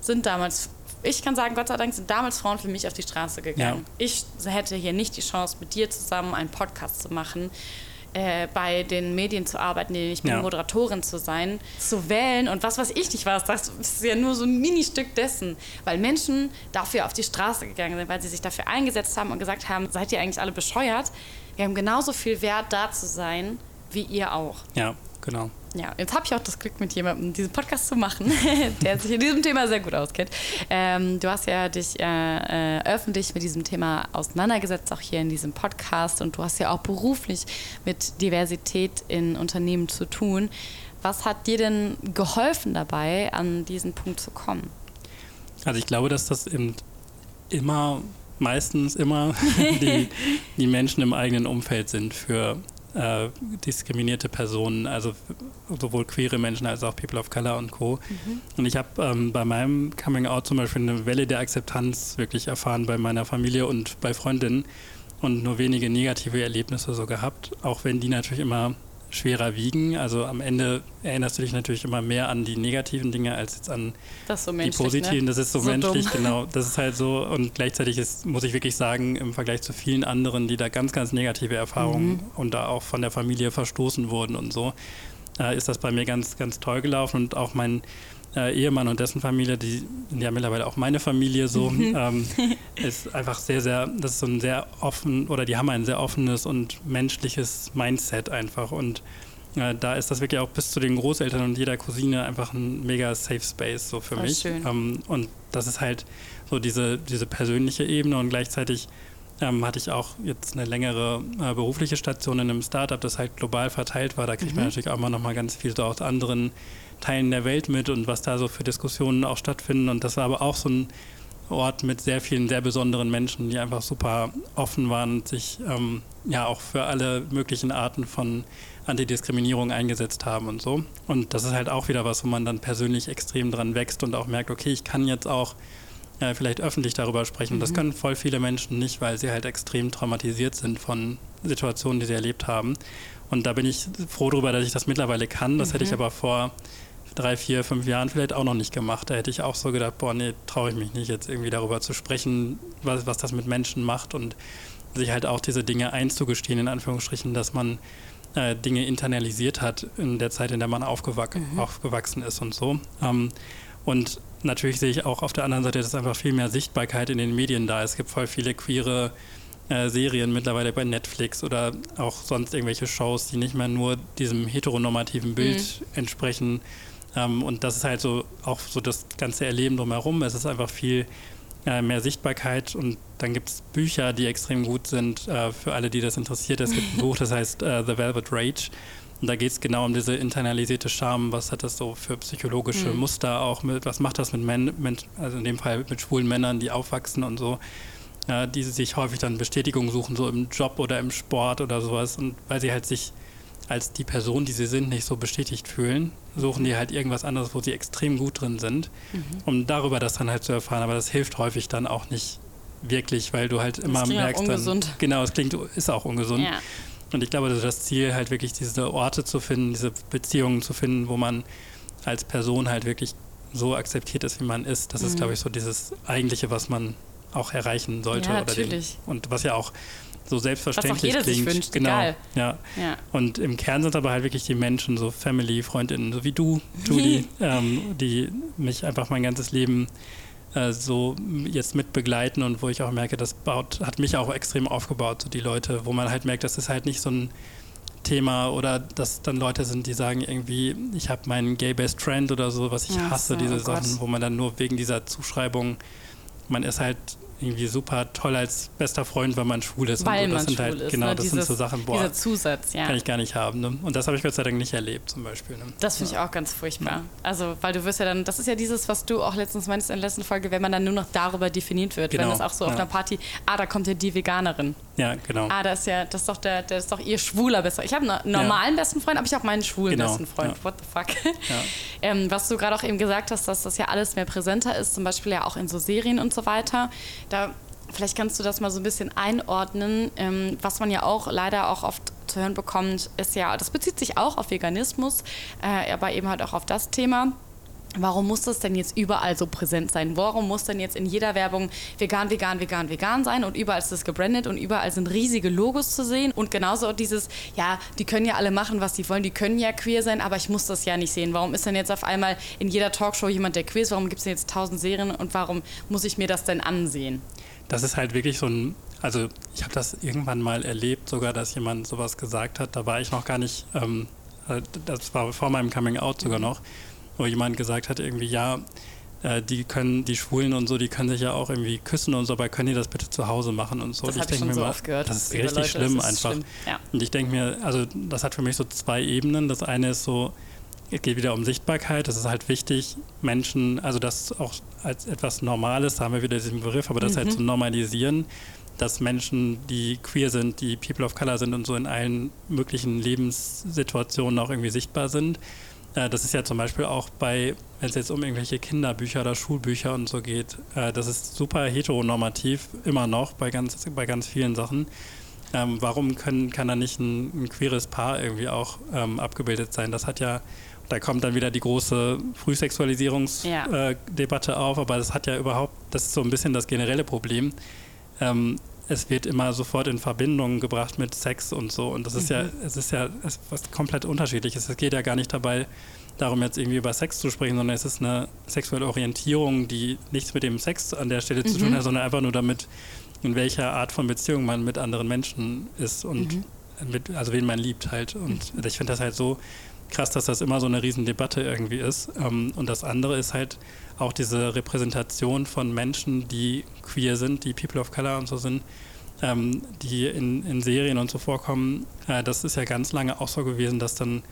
sind damals, ich kann sagen, Gott sei Dank sind damals Frauen für mich auf die Straße gegangen. Ich hätte hier nicht die Chance, mit dir zusammen einen Podcast zu machen, äh, bei den Medien zu arbeiten, ich bin, Ja. Moderatorin zu sein, zu wählen und was weiß ich nicht was. Das ist ja nur so ein Ministück dessen, weil Menschen dafür auf die Straße gegangen sind, weil sie sich dafür eingesetzt haben und gesagt haben, seid ihr eigentlich alle bescheuert? Wir haben genauso viel Wert, da zu sein, wie ihr auch. Ja, genau. Ja, jetzt habe ich auch das Glück, mit jemandem diesen Podcast zu machen, der sich in diesem Thema sehr gut auskennt. Ähm, du hast ja dich äh, äh, öffentlich mit diesem Thema auseinandergesetzt, auch hier in diesem Podcast. Und du hast ja auch beruflich mit Diversität in Unternehmen zu tun. Was hat dir denn geholfen dabei, an diesen Punkt zu kommen? Also ich glaube, dass das eben immer, meistens immer die, die Menschen im eigenen Umfeld sind für äh, diskriminierte Personen, also sowohl queere Menschen als auch People of Color und Co. Und ich habe ähm, bei meinem Coming Out zum Beispiel eine Welle der Akzeptanz wirklich erfahren bei meiner Familie und bei Freundinnen und nur wenige negative Erlebnisse so gehabt, auch wenn die natürlich immer schwerer wiegen. Also am Ende erinnerst du dich natürlich immer mehr an die negativen Dinge als jetzt an so die menschlich, positiven, ne? das ist so, So menschlich, dumm. genau. Das ist halt so und gleichzeitig ist, muss ich wirklich sagen, im Vergleich zu vielen anderen, die da ganz, ganz negative Erfahrungen Mhm. und da auch von der Familie verstoßen wurden und so, äh, ist das bei mir ganz, ganz toll gelaufen und auch mein äh, Ehemann und dessen Familie, die sind ja mittlerweile auch meine Familie so, Mhm. ähm, ist einfach sehr, sehr, das ist so ein sehr offen oder die haben ein sehr offenes und menschliches Mindset einfach und äh, da ist das wirklich auch bis zu den Großeltern und jeder Cousine einfach ein mega Safe Space so für Voll mich. Ähm, und das ist halt so diese, diese persönliche Ebene und gleichzeitig ähm, hatte ich auch jetzt eine längere äh, berufliche Station in einem Startup, das halt global verteilt war. Da kriegt man natürlich auch mal noch mal ganz viel so aus anderen Teilen der Welt mit und was da so für Diskussionen auch stattfinden. Und das war aber auch so ein Ort mit sehr vielen sehr besonderen Menschen, die einfach super offen waren und sich ähm, ja auch für alle möglichen Arten von Antidiskriminierung eingesetzt haben und so. Und das ist halt auch wieder was, wo man dann persönlich extrem dran wächst und auch merkt, okay, ich kann jetzt auch äh, vielleicht öffentlich darüber sprechen. Mhm. Das können voll viele Menschen nicht, weil sie halt extrem traumatisiert sind von Situationen, die sie erlebt haben. Und da bin ich froh darüber, dass ich das mittlerweile kann. Das mhm. hätte ich mhm. aber vor drei, vier, fünf Jahren vielleicht auch noch nicht gemacht. Da hätte ich auch so gedacht, boah, nee, traue ich mich nicht, jetzt irgendwie darüber zu sprechen, was, was das mit Menschen macht und sich halt auch diese Dinge einzugestehen, in Anführungsstrichen, dass man äh, Dinge internalisiert hat in der Zeit, in der man aufgewac mhm. aufgewachsen ist und so. Ähm, und natürlich sehe ich auch auf der anderen Seite, dass einfach viel mehr Sichtbarkeit in den Medien da ist. Es gibt voll viele queere äh, Serien mittlerweile bei Netflix oder auch sonst irgendwelche Shows, die nicht mehr nur diesem heteronormativen Bild mhm. entsprechen. Ähm, und das ist halt so auch so das ganze Erleben drumherum. Es ist einfach viel äh, mehr Sichtbarkeit und dann gibt es Bücher, die extrem gut sind äh, für alle, die das interessiert. Es gibt ein Buch, das heißt uh, The Velvet Rage. Und da geht es genau um diese internalisierte Scham. Was hat das so für psychologische mhm. Muster auch? Mit, was macht das mit Männern, also in dem Fall mit schwulen Männern, die aufwachsen und so? ja, die sich häufig dann Bestätigung suchen, so im Job oder im Sport oder sowas. Und weil sie halt sich als die Person, die sie sind, nicht so bestätigt fühlen, suchen die halt irgendwas anderes, wo sie extrem gut drin sind, mhm. um darüber das dann halt zu erfahren. Aber das hilft häufig dann auch nicht wirklich, weil du halt immer das merkst, dann genau, es klingt ist auch ungesund. Ja. Und ich glaube, das ist das Ziel, halt wirklich diese Orte zu finden, diese Beziehungen zu finden, wo man als Person halt wirklich so akzeptiert ist, wie man ist. Das mhm. ist, glaube ich, so dieses Eigentliche, was man auch erreichen sollte. Ja, natürlich. Den, und was ja auch so selbstverständlich was auch jeder klingt. Sich wünscht, genau. Egal. Ja. ja. Und im Kern sind aber halt wirklich die Menschen, so Family, Freundinnen, so wie du, Julie, ähm, die mich einfach mein ganzes Leben äh, so jetzt mit begleiten und wo ich auch merke, das baut, hat mich auch extrem aufgebaut, so die Leute, wo man halt merkt, das ist halt nicht so ein Thema oder dass dann Leute sind, die sagen irgendwie, ich habe meinen Gay Best Friend oder so, was ich ja, hasse, so, diese oh Sachen, wo man dann nur wegen dieser Zuschreibung, man ist halt irgendwie super toll als bester Freund, weil man schwul ist. Weil und so. das sind halt, ist, genau, ne? das Dieses, sind so Sachen, boah, dieser Zusatz, ja. kann ich gar nicht haben. Ne? Und das habe ich Gott sei Dank nicht erlebt, zum Beispiel. Ne? Das finde ich auch ganz furchtbar. Ja. Also, weil du wirst ja dann, das ist ja dieses, was du auch letztens meinst in der letzten Folge, wenn man dann nur noch darüber definiert wird. Genau. Wenn es auch so auf einer Party, ah, da kommt ja die Veganerin. Ja, genau. Ah, das ist ja, das ist doch der, der ist doch ihr schwuler bester. Ich habe einen normalen besten Freund, aber ich habe meinen schwulen genau. besten Freund. What the fuck? ähm, was du gerade auch eben gesagt hast, dass das ja alles mehr präsenter ist, zum Beispiel ja auch in so Serien und so weiter. Da Vielleicht kannst du das mal so ein bisschen einordnen. Ähm, was man ja auch leider auch oft zu hören bekommt, ist ja, das bezieht sich auch auf Veganismus, äh, aber eben halt auch auf das Thema. Warum muss das denn jetzt überall so präsent sein? Warum muss denn jetzt in jeder Werbung vegan, vegan, vegan, vegan sein und überall ist es gebrandet und überall sind riesige Logos zu sehen und genauso dieses, ja, die können ja alle machen, was sie wollen, die können ja queer sein, aber ich muss das ja nicht sehen. Warum ist denn jetzt auf einmal in jeder Talkshow jemand, der queer ist? Warum gibt es denn jetzt tausend Serien und warum muss ich mir das denn ansehen? das ist halt wirklich so ein, also ich habe das irgendwann mal erlebt, sogar, dass jemand sowas gesagt hat. Da war ich noch gar nicht, ähm, äh, das war vor meinem Coming Out sogar noch, wo jemand gesagt hat, irgendwie, ja, äh, die können, die Schwulen und so, die können sich ja auch irgendwie küssen und so, aber können die das bitte zu Hause machen und so. Das ich, schon mir so mal, gehört. Das ist richtig Leute, schlimm einfach. Schlimm. Ja. Und ich denke mir, also das hat für mich so zwei Ebenen. Das eine ist so, es geht wieder um Sichtbarkeit. Das ist halt wichtig, Menschen, also das auch als etwas Normales, da haben wir wieder diesen Begriff, aber das halt mhm. halt zu normalisieren, dass Menschen, die queer sind, die People of Color sind und so in allen möglichen Lebenssituationen auch irgendwie sichtbar sind. Äh, das ist ja zum Beispiel auch bei, wenn es jetzt um irgendwelche Kinderbücher oder Schulbücher und so geht, äh, das ist super heteronormativ, immer noch bei ganz, bei ganz vielen Sachen. Ähm, warum können, kann da nicht ein, ein queeres Paar irgendwie auch ähm, abgebildet sein? Das hat ja da kommt dann wieder die große Frühsexualisierungsdebatte ja. äh, auf, aber das hat ja überhaupt, das ist so ein bisschen das generelle Problem. Ähm, es wird immer sofort in Verbindung gebracht mit Sex und so. Und das ist mhm. ja, es ist ja was komplett unterschiedliches. Es geht ja gar nicht dabei darum, jetzt irgendwie über Sex zu sprechen, sondern es ist eine sexuelle Orientierung, die nichts mit dem Sex an der Stelle mhm. zu tun hat, sondern einfach nur damit, in welcher Art von Beziehung man mit anderen Menschen ist und mhm. mit, also wen man liebt halt. Und mhm. ich finde das halt so krass, dass das immer so eine Riesendebatte irgendwie ist. Ähm, und das andere ist halt auch diese Repräsentation von Menschen, die queer sind, die People of Color und so sind, ähm, die in, in Serien und so vorkommen. Äh, das ist ja ganz lange auch so gewesen, dass dann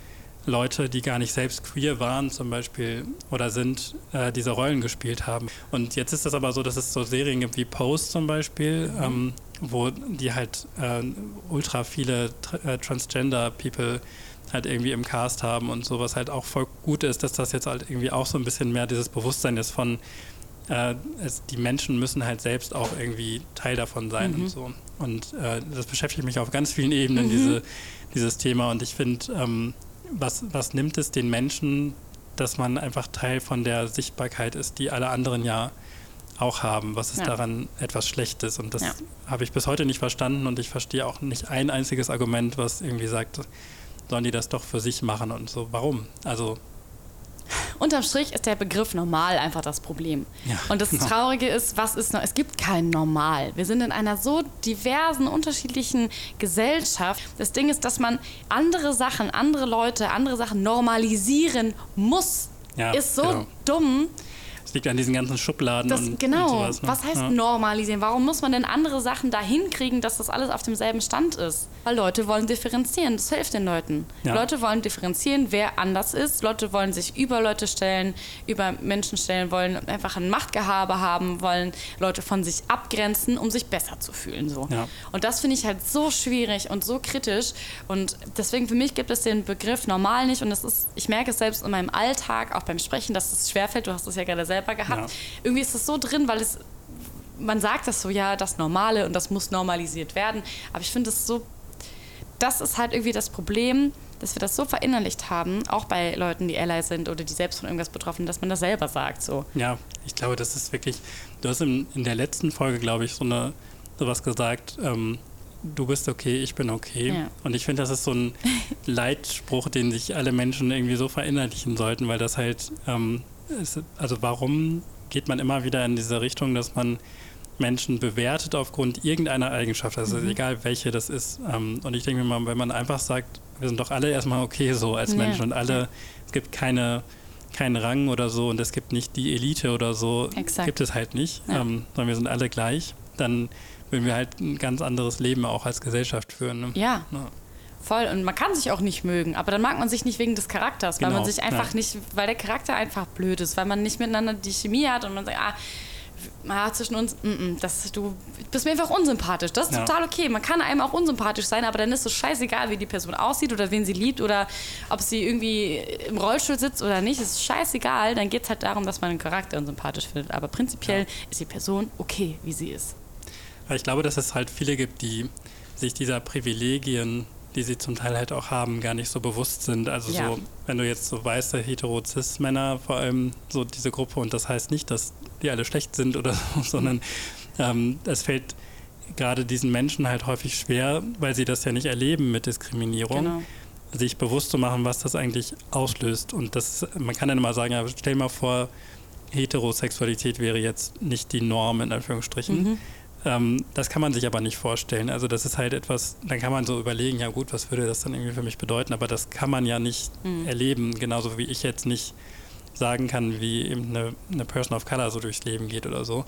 Leute, die gar nicht selbst queer waren zum Beispiel oder sind, äh, diese Rollen gespielt haben. Und jetzt ist das aber so, dass es so Serien gibt wie Post zum Beispiel, mhm. ähm, wo die halt äh, ultra viele äh, Transgender-People halt irgendwie im Cast haben und so, was halt auch voll gut ist, dass das jetzt halt irgendwie auch so ein bisschen mehr dieses Bewusstsein ist von, äh, es, die Menschen müssen halt selbst auch irgendwie Teil davon sein mhm. und so. Und äh, das beschäftigt mich auf ganz vielen Ebenen, mhm. diese, dieses Thema. Und ich finde, ähm, was, was nimmt es den Menschen, dass man einfach Teil von der Sichtbarkeit ist, die alle anderen ja auch haben. Was ist ja. daran etwas Schlechtes? Und das ja. habe ich bis heute nicht verstanden und ich verstehe auch nicht ein einziges Argument, was irgendwie sagt, sollen die das doch für sich machen und so. Warum? Also Unterm Strich ist der Begriff normal einfach das Problem. Ja, und das genau. Traurige ist, was ist noch? Es gibt kein Normal. Wir sind in einer so diversen, unterschiedlichen Gesellschaft. Das Ding ist, dass man andere Sachen, andere Leute, andere Sachen normalisieren muss. Ja, ist so genau. dumm. Es liegt an diesen ganzen Schubladen das, und, genau. und sowas. Ne? Was heißt ja. normalisieren? Warum muss man denn andere Sachen dahin kriegen, dass das alles auf demselben Stand ist? Weil Leute wollen differenzieren. Das hilft den Leuten. Ja. Leute wollen differenzieren, wer anders ist. Leute wollen sich über Leute stellen, über Menschen stellen, wollen einfach ein Machtgehabe haben, wollen Leute von sich abgrenzen, um sich besser zu fühlen. So. Ja. Und das finde ich halt so schwierig und so kritisch. Und deswegen für mich gibt es den Begriff normal nicht. Und das ist, ich merke es selbst in meinem Alltag, auch beim Sprechen, dass es schwerfällt. Du hast es ja gerade selber selber gehabt. Ja. Irgendwie ist es so drin, weil es, man sagt das so, ja, das Normale und das muss normalisiert werden. Aber ich finde es so, das ist halt irgendwie das Problem, dass wir das so verinnerlicht haben, auch bei Leuten, die Ally sind oder die selbst von irgendwas betroffen, sind, dass man das selber sagt. So. Ja, ich glaube, das ist wirklich, du hast in, in der letzten Folge, glaube ich, so eine sowas gesagt, ähm, du bist okay, ich bin okay. Ja. Und ich finde, das ist so ein Leitspruch, den sich alle Menschen irgendwie so verinnerlichen sollten, weil das halt ähm, also warum geht man immer wieder in diese Richtung, dass man Menschen bewertet aufgrund irgendeiner Eigenschaft, also mhm. egal welche das ist. Ähm, und ich denke mir mal, wenn man einfach sagt, wir sind doch alle erstmal okay so als ja. Menschen und alle, es gibt keine, keinen Rang oder so und es gibt nicht die Elite oder so, Exakt. gibt es halt nicht, ja. ähm, sondern wir sind alle gleich, dann würden wir halt ein ganz anderes Leben auch als Gesellschaft führen. Ne? Ja. ja. Voll. Und man kann sich auch nicht mögen, aber dann mag man sich nicht wegen des Charakters, genau. weil man sich einfach ja. nicht, weil der Charakter einfach blöd ist, weil man nicht miteinander die Chemie hat und man sagt, ah, ah zwischen uns, mm, mm, das, du bist mir einfach unsympathisch. Das ist ja. total okay. Man kann einem auch unsympathisch sein, aber dann ist es scheißegal, wie die Person aussieht oder wen sie liebt oder ob sie irgendwie im Rollstuhl sitzt oder nicht. Es ist scheißegal. Dann geht es halt darum, dass man den Charakter unsympathisch findet. Aber prinzipiell ja. ist die Person okay, wie sie ist. Ich glaube, dass es halt viele gibt, die sich dieser Privilegien die sie zum Teil halt auch haben, gar nicht so bewusst sind. Also ja. so, wenn du jetzt so weiße hetero-cis-Männer, vor allem so diese Gruppe, und das heißt nicht, dass die alle schlecht sind oder so, sondern ähm, es fällt gerade diesen Menschen halt häufig schwer, weil sie das ja nicht erleben mit Diskriminierung. Genau. sich bewusst zu machen, was das eigentlich auslöst. Und das, man kann dann immer sagen, ja, stell mal vor, Heterosexualität wäre jetzt nicht die Norm in Anführungsstrichen. Mhm. Ähm, das kann man sich aber nicht vorstellen. Also das ist halt etwas, dann kann man so überlegen, ja gut, was würde das dann irgendwie für mich bedeuten, aber das kann man ja nicht mhm. erleben, genauso wie ich jetzt nicht sagen kann, wie eben eine, eine Person of Color so durchs Leben geht oder so.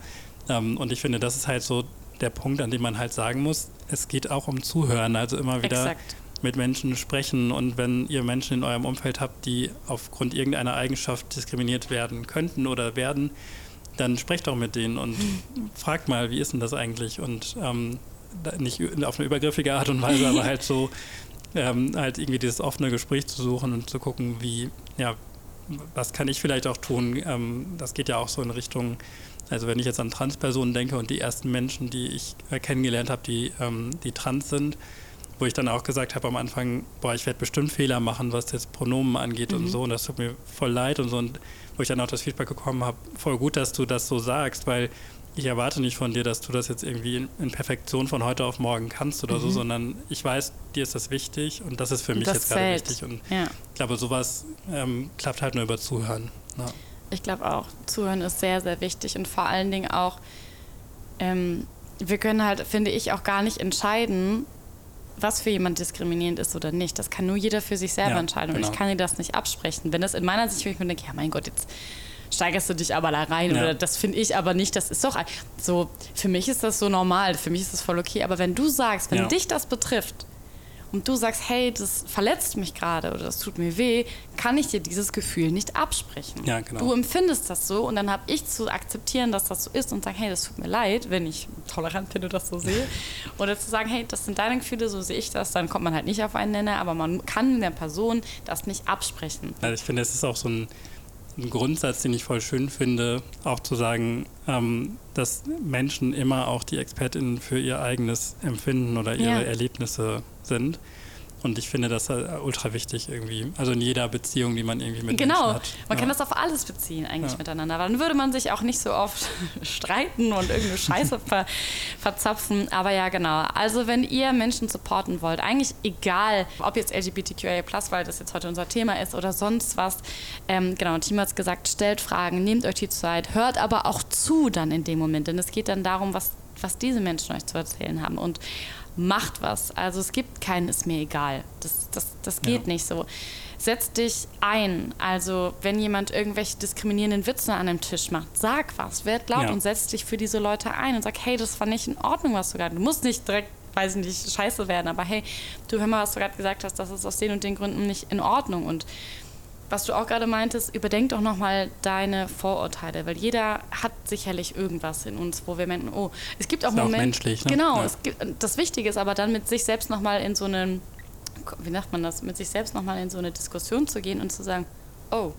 Ähm, und ich finde, das ist halt so der Punkt, an dem man halt sagen muss, es geht auch um Zuhören, also immer wieder Exakt. mit Menschen sprechen und wenn ihr Menschen in eurem Umfeld habt, die aufgrund irgendeiner Eigenschaft diskriminiert werden könnten oder werden, dann sprecht doch mit denen und fragt mal, wie ist denn das eigentlich? Und ähm, nicht auf eine übergriffige Art und Weise, aber halt so, ähm, halt irgendwie dieses offene Gespräch zu suchen und zu gucken, wie, ja, was kann ich vielleicht auch tun? Ähm, das geht ja auch so in Richtung, also wenn ich jetzt an Transpersonen denke und die ersten Menschen, die ich äh, kennengelernt habe, die, ähm, die trans sind, wo ich dann auch gesagt habe am Anfang, boah, ich werde bestimmt Fehler machen, was jetzt Pronomen angeht mhm. und so und das tut mir voll leid und so und wo ich dann auch das Feedback bekommen habe, voll gut, dass du das so sagst, weil ich erwarte nicht von dir, dass du das jetzt irgendwie in, in Perfektion von heute auf morgen kannst oder mhm. so, sondern ich weiß, dir ist das wichtig und das ist für mich das jetzt gerade wichtig. Und ja. ich glaube, sowas ähm, klappt halt nur über Zuhören. Ja. Ich glaube auch, Zuhören ist sehr, sehr wichtig und vor allen Dingen auch, ähm, wir können halt, finde ich, auch gar nicht entscheiden, was für jemand diskriminierend ist oder nicht. Das kann nur jeder für sich selber ja, entscheiden. Genau. Und ich kann dir das nicht absprechen. Wenn das in meiner Sicht, wenn ich mir denke, ja mein Gott, jetzt steigerst du dich aber da rein ja. oder das finde ich aber nicht, das ist doch so, für mich ist das so normal, für mich ist das voll okay. Aber wenn du sagst, wenn ja. dich das betrifft und du sagst, hey, das verletzt mich gerade oder das tut mir weh, kann ich dir dieses Gefühl nicht absprechen. Ja, genau. Du empfindest das so und dann habe ich zu akzeptieren, dass das so ist und sagen, hey, das tut mir leid, wenn ich tolerant bin und das so sehe. Oder zu sagen, hey, das sind deine Gefühle, so sehe ich das, dann kommt man halt nicht auf einen Nenner, aber man kann der Person das nicht absprechen. Also ich finde, es ist auch so ein, ein, Grundsatz, den ich voll schön finde, auch zu sagen, ähm, dass Menschen immer auch die ExpertInnen für ihr eigenes Empfinden oder ihre ja. Erlebnisse sind. Und ich finde das ultra wichtig irgendwie. Also in jeder Beziehung, die man irgendwie mit genau. Menschen hat. Genau, man ja. kann das auf alles beziehen eigentlich ja. miteinander. Dann würde man sich auch nicht so oft streiten und irgendeine Scheiße ver verzapfen. Aber ja, genau. Also wenn ihr Menschen supporten wollt, eigentlich egal, ob jetzt LGBTQIA+, weil das jetzt heute unser Thema ist oder sonst was. Ähm, genau, Timo hat es gesagt, stellt Fragen, nehmt euch die Zeit, hört aber auch zu dann in dem Moment. Denn es geht dann darum, was, was diese Menschen euch zu erzählen haben. Und macht was. Also es gibt keinen ist mir egal. Das, das, das geht ja. nicht so. Setz dich ein. Also wenn jemand irgendwelche diskriminierenden Witze an einem Tisch macht, sag was, werd laut ja. und setz dich für diese Leute ein und sag, hey, das fand nicht in Ordnung, was du gerade. Du musst nicht direkt weiß ich nicht, scheiße werden, aber hey, du hör mal, was du gerade gesagt hast, das ist aus den und den Gründen nicht in Ordnung. Und was du auch gerade meintest, überdenk doch nochmal deine Vorurteile, weil jeder hat sicherlich irgendwas in uns, wo wir merken, oh, es gibt auch Momente. menschlich, ne? Genau, ja. gibt, das Wichtige ist aber dann mit sich selbst nochmal in so einen, wie sagt man das, mit sich selbst nochmal in so eine Diskussion zu gehen und zu sagen, oh,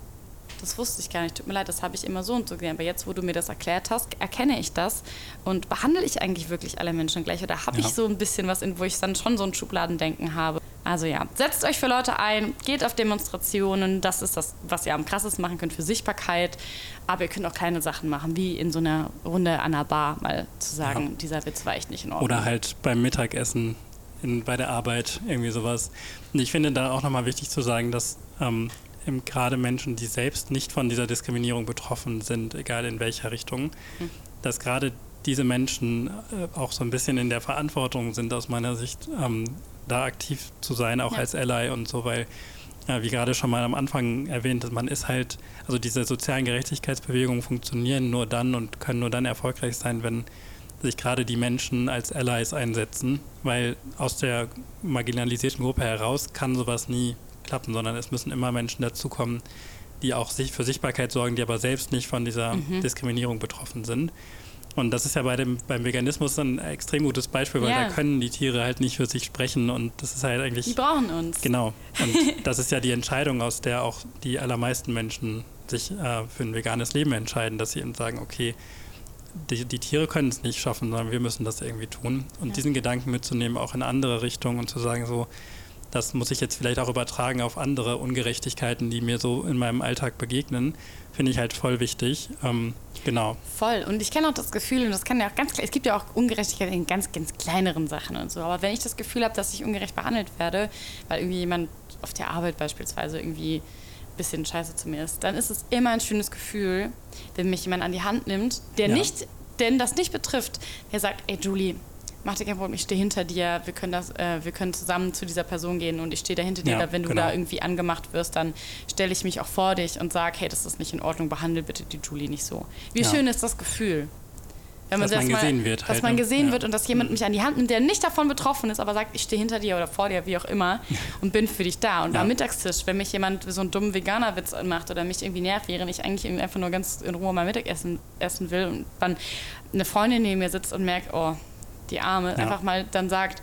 das wusste ich gar nicht, tut mir leid, das habe ich immer so und so gesehen. Aber jetzt, wo du mir das erklärt hast, erkenne ich das und behandle ich eigentlich wirklich alle Menschen gleich oder habe ja. ich so ein bisschen was, in, wo ich dann schon so ein Schubladendenken habe. Also ja, setzt euch für Leute ein, geht auf Demonstrationen, das ist das, was ihr am krassesten machen könnt für Sichtbarkeit. Aber ihr könnt auch kleine Sachen machen, wie in so einer Runde an der Bar mal zu sagen, ja. dieser Witz war echt nicht in Ordnung. Oder halt beim Mittagessen in, bei der Arbeit, irgendwie sowas. Und ich finde da auch nochmal wichtig zu sagen, dass ähm, gerade Menschen, die selbst nicht von dieser Diskriminierung betroffen sind, egal in welcher Richtung, hm. dass gerade diese Menschen äh, auch so ein bisschen in der Verantwortung sind, aus meiner Sicht, ähm, da aktiv zu sein, auch ja. als Ally und so, weil, ja, wie gerade schon mal am Anfang erwähnt, man ist halt, also diese sozialen Gerechtigkeitsbewegungen funktionieren nur dann und können nur dann erfolgreich sein, wenn sich gerade die Menschen als Allies einsetzen, weil aus der marginalisierten Gruppe heraus kann sowas nie klappen, sondern es müssen immer Menschen dazukommen, die auch sich für Sichtbarkeit sorgen, die aber selbst nicht von dieser mhm. Diskriminierung betroffen sind. Und das ist ja bei dem, beim Veganismus ein extrem gutes Beispiel, weil ja. da können die Tiere halt nicht für sich sprechen und das ist halt eigentlich. Die brauchen uns. Genau. Und das ist ja die Entscheidung, aus der auch die allermeisten Menschen sich äh, für ein veganes Leben entscheiden, dass sie eben sagen, okay, die, die Tiere können es nicht schaffen, sondern wir müssen das irgendwie tun. Und ja. diesen Gedanken mitzunehmen, auch in andere Richtungen und zu sagen, so, das muss ich jetzt vielleicht auch übertragen auf andere Ungerechtigkeiten, die mir so in meinem Alltag begegnen, finde ich halt voll wichtig. Ähm, genau. Voll. Und ich kenne auch das Gefühl, und das kann ja auch ganz klar, es gibt ja auch Ungerechtigkeit in ganz, ganz kleineren Sachen und so. Aber wenn ich das Gefühl habe, dass ich ungerecht behandelt werde, weil irgendwie jemand auf der Arbeit beispielsweise irgendwie ein bisschen scheiße zu mir ist, dann ist es immer ein schönes Gefühl, wenn mich jemand an die Hand nimmt, der ja. nicht, denn das nicht betrifft, der sagt, ey Julie, mach dir kein Problem, ich stehe hinter dir, wir können, das, äh, wir können zusammen zu dieser Person gehen und ich stehe da hinter dir. Ja, wenn du genau. da irgendwie angemacht wirst, dann stelle ich mich auch vor dich und sage, hey, das ist nicht in Ordnung, behandle bitte die Julie nicht so. Wie ja. schön ist das Gefühl? Wenn man dass man gesehen mal, wird. Dass halt, man ne? gesehen ja. wird und dass jemand mich an die Hand nimmt, der nicht davon betroffen ist, aber sagt, ich stehe hinter dir oder vor dir, wie auch immer, und bin für dich da. Und ja. am Mittagstisch, wenn mich jemand so einen dummen Veganer-Witz macht oder mich irgendwie nervt, während ich eigentlich einfach nur ganz in Ruhe mal Mittagessen essen will und dann eine Freundin neben mir sitzt und merkt, oh, die Arme, ja. einfach mal dann sagt,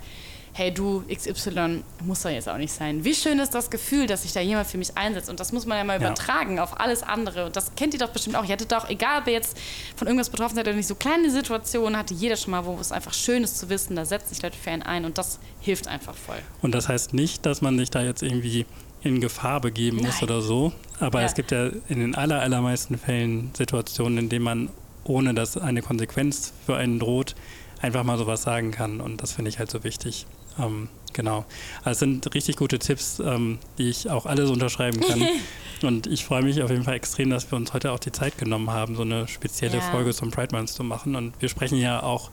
hey du XY, muss doch jetzt auch nicht sein. Wie schön ist das Gefühl, dass sich da jemand für mich einsetzt und das muss man ja mal ja. übertragen auf alles andere und das kennt ihr doch bestimmt auch. Ihr hattet doch, egal wer jetzt von irgendwas betroffen seid oder nicht, so kleine Situationen hatte jeder schon mal, wo es einfach schön ist zu wissen, da setzt sich Leute für einen ein und das hilft einfach voll. Und das heißt nicht, dass man sich da jetzt irgendwie in Gefahr begeben Nein. muss oder so, aber ja. es gibt ja in den aller, allermeisten Fällen Situationen, in denen man, ohne dass eine Konsequenz für einen droht, einfach mal sowas sagen kann. Und das finde ich halt so wichtig. Ähm, genau. Also es sind richtig gute Tipps, ähm, die ich auch alles unterschreiben kann. und ich freue mich auf jeden Fall extrem, dass wir uns heute auch die Zeit genommen haben, so eine spezielle ja. Folge zum Pride Month zu machen. Und wir sprechen ja auch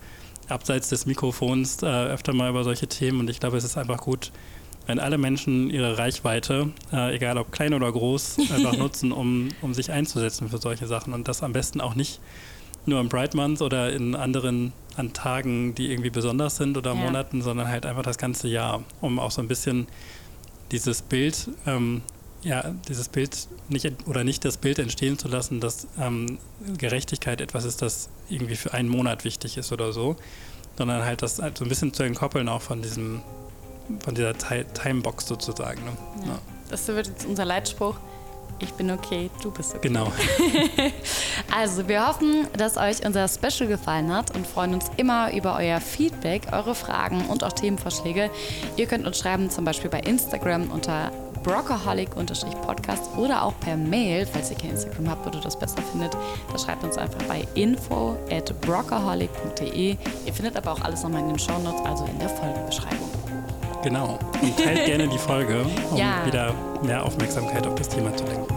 abseits des Mikrofons äh, öfter mal über solche Themen. Und ich glaube, es ist einfach gut, wenn alle Menschen ihre Reichweite, äh, egal ob klein oder groß, einfach nutzen, um, um sich einzusetzen für solche Sachen. Und das am besten auch nicht nur im Pride Month oder in anderen an Tagen, die irgendwie besonders sind oder Ja. Monaten, sondern halt einfach das ganze Jahr, um auch so ein bisschen dieses Bild, ähm, ja, dieses Bild nicht oder nicht das Bild entstehen zu lassen, dass ähm, Gerechtigkeit etwas ist, das irgendwie für einen Monat wichtig ist oder so, sondern halt das halt so ein bisschen zu entkoppeln auch von diesem, von dieser Ti- Timebox sozusagen. Ne? Ja. Ja. Das wird jetzt unser Leitspruch. Ich bin okay, du bist okay. Genau. Also, wir hoffen, dass euch unser Special gefallen hat und freuen uns immer über euer Feedback, eure Fragen und auch Themenvorschläge. Ihr könnt uns schreiben, zum Beispiel bei Instagram unter brockaholic-podcast oder auch per Mail, falls ihr kein Instagram habt oder das besser findet. Da schreibt uns einfach bei info at brockaholic.de. Ihr findet aber auch alles nochmal in den Shownotes, also in der Folgenbeschreibung. Genau. Und teilt gerne die Folge, um ja. wieder mehr Aufmerksamkeit auf das Thema zu lenken.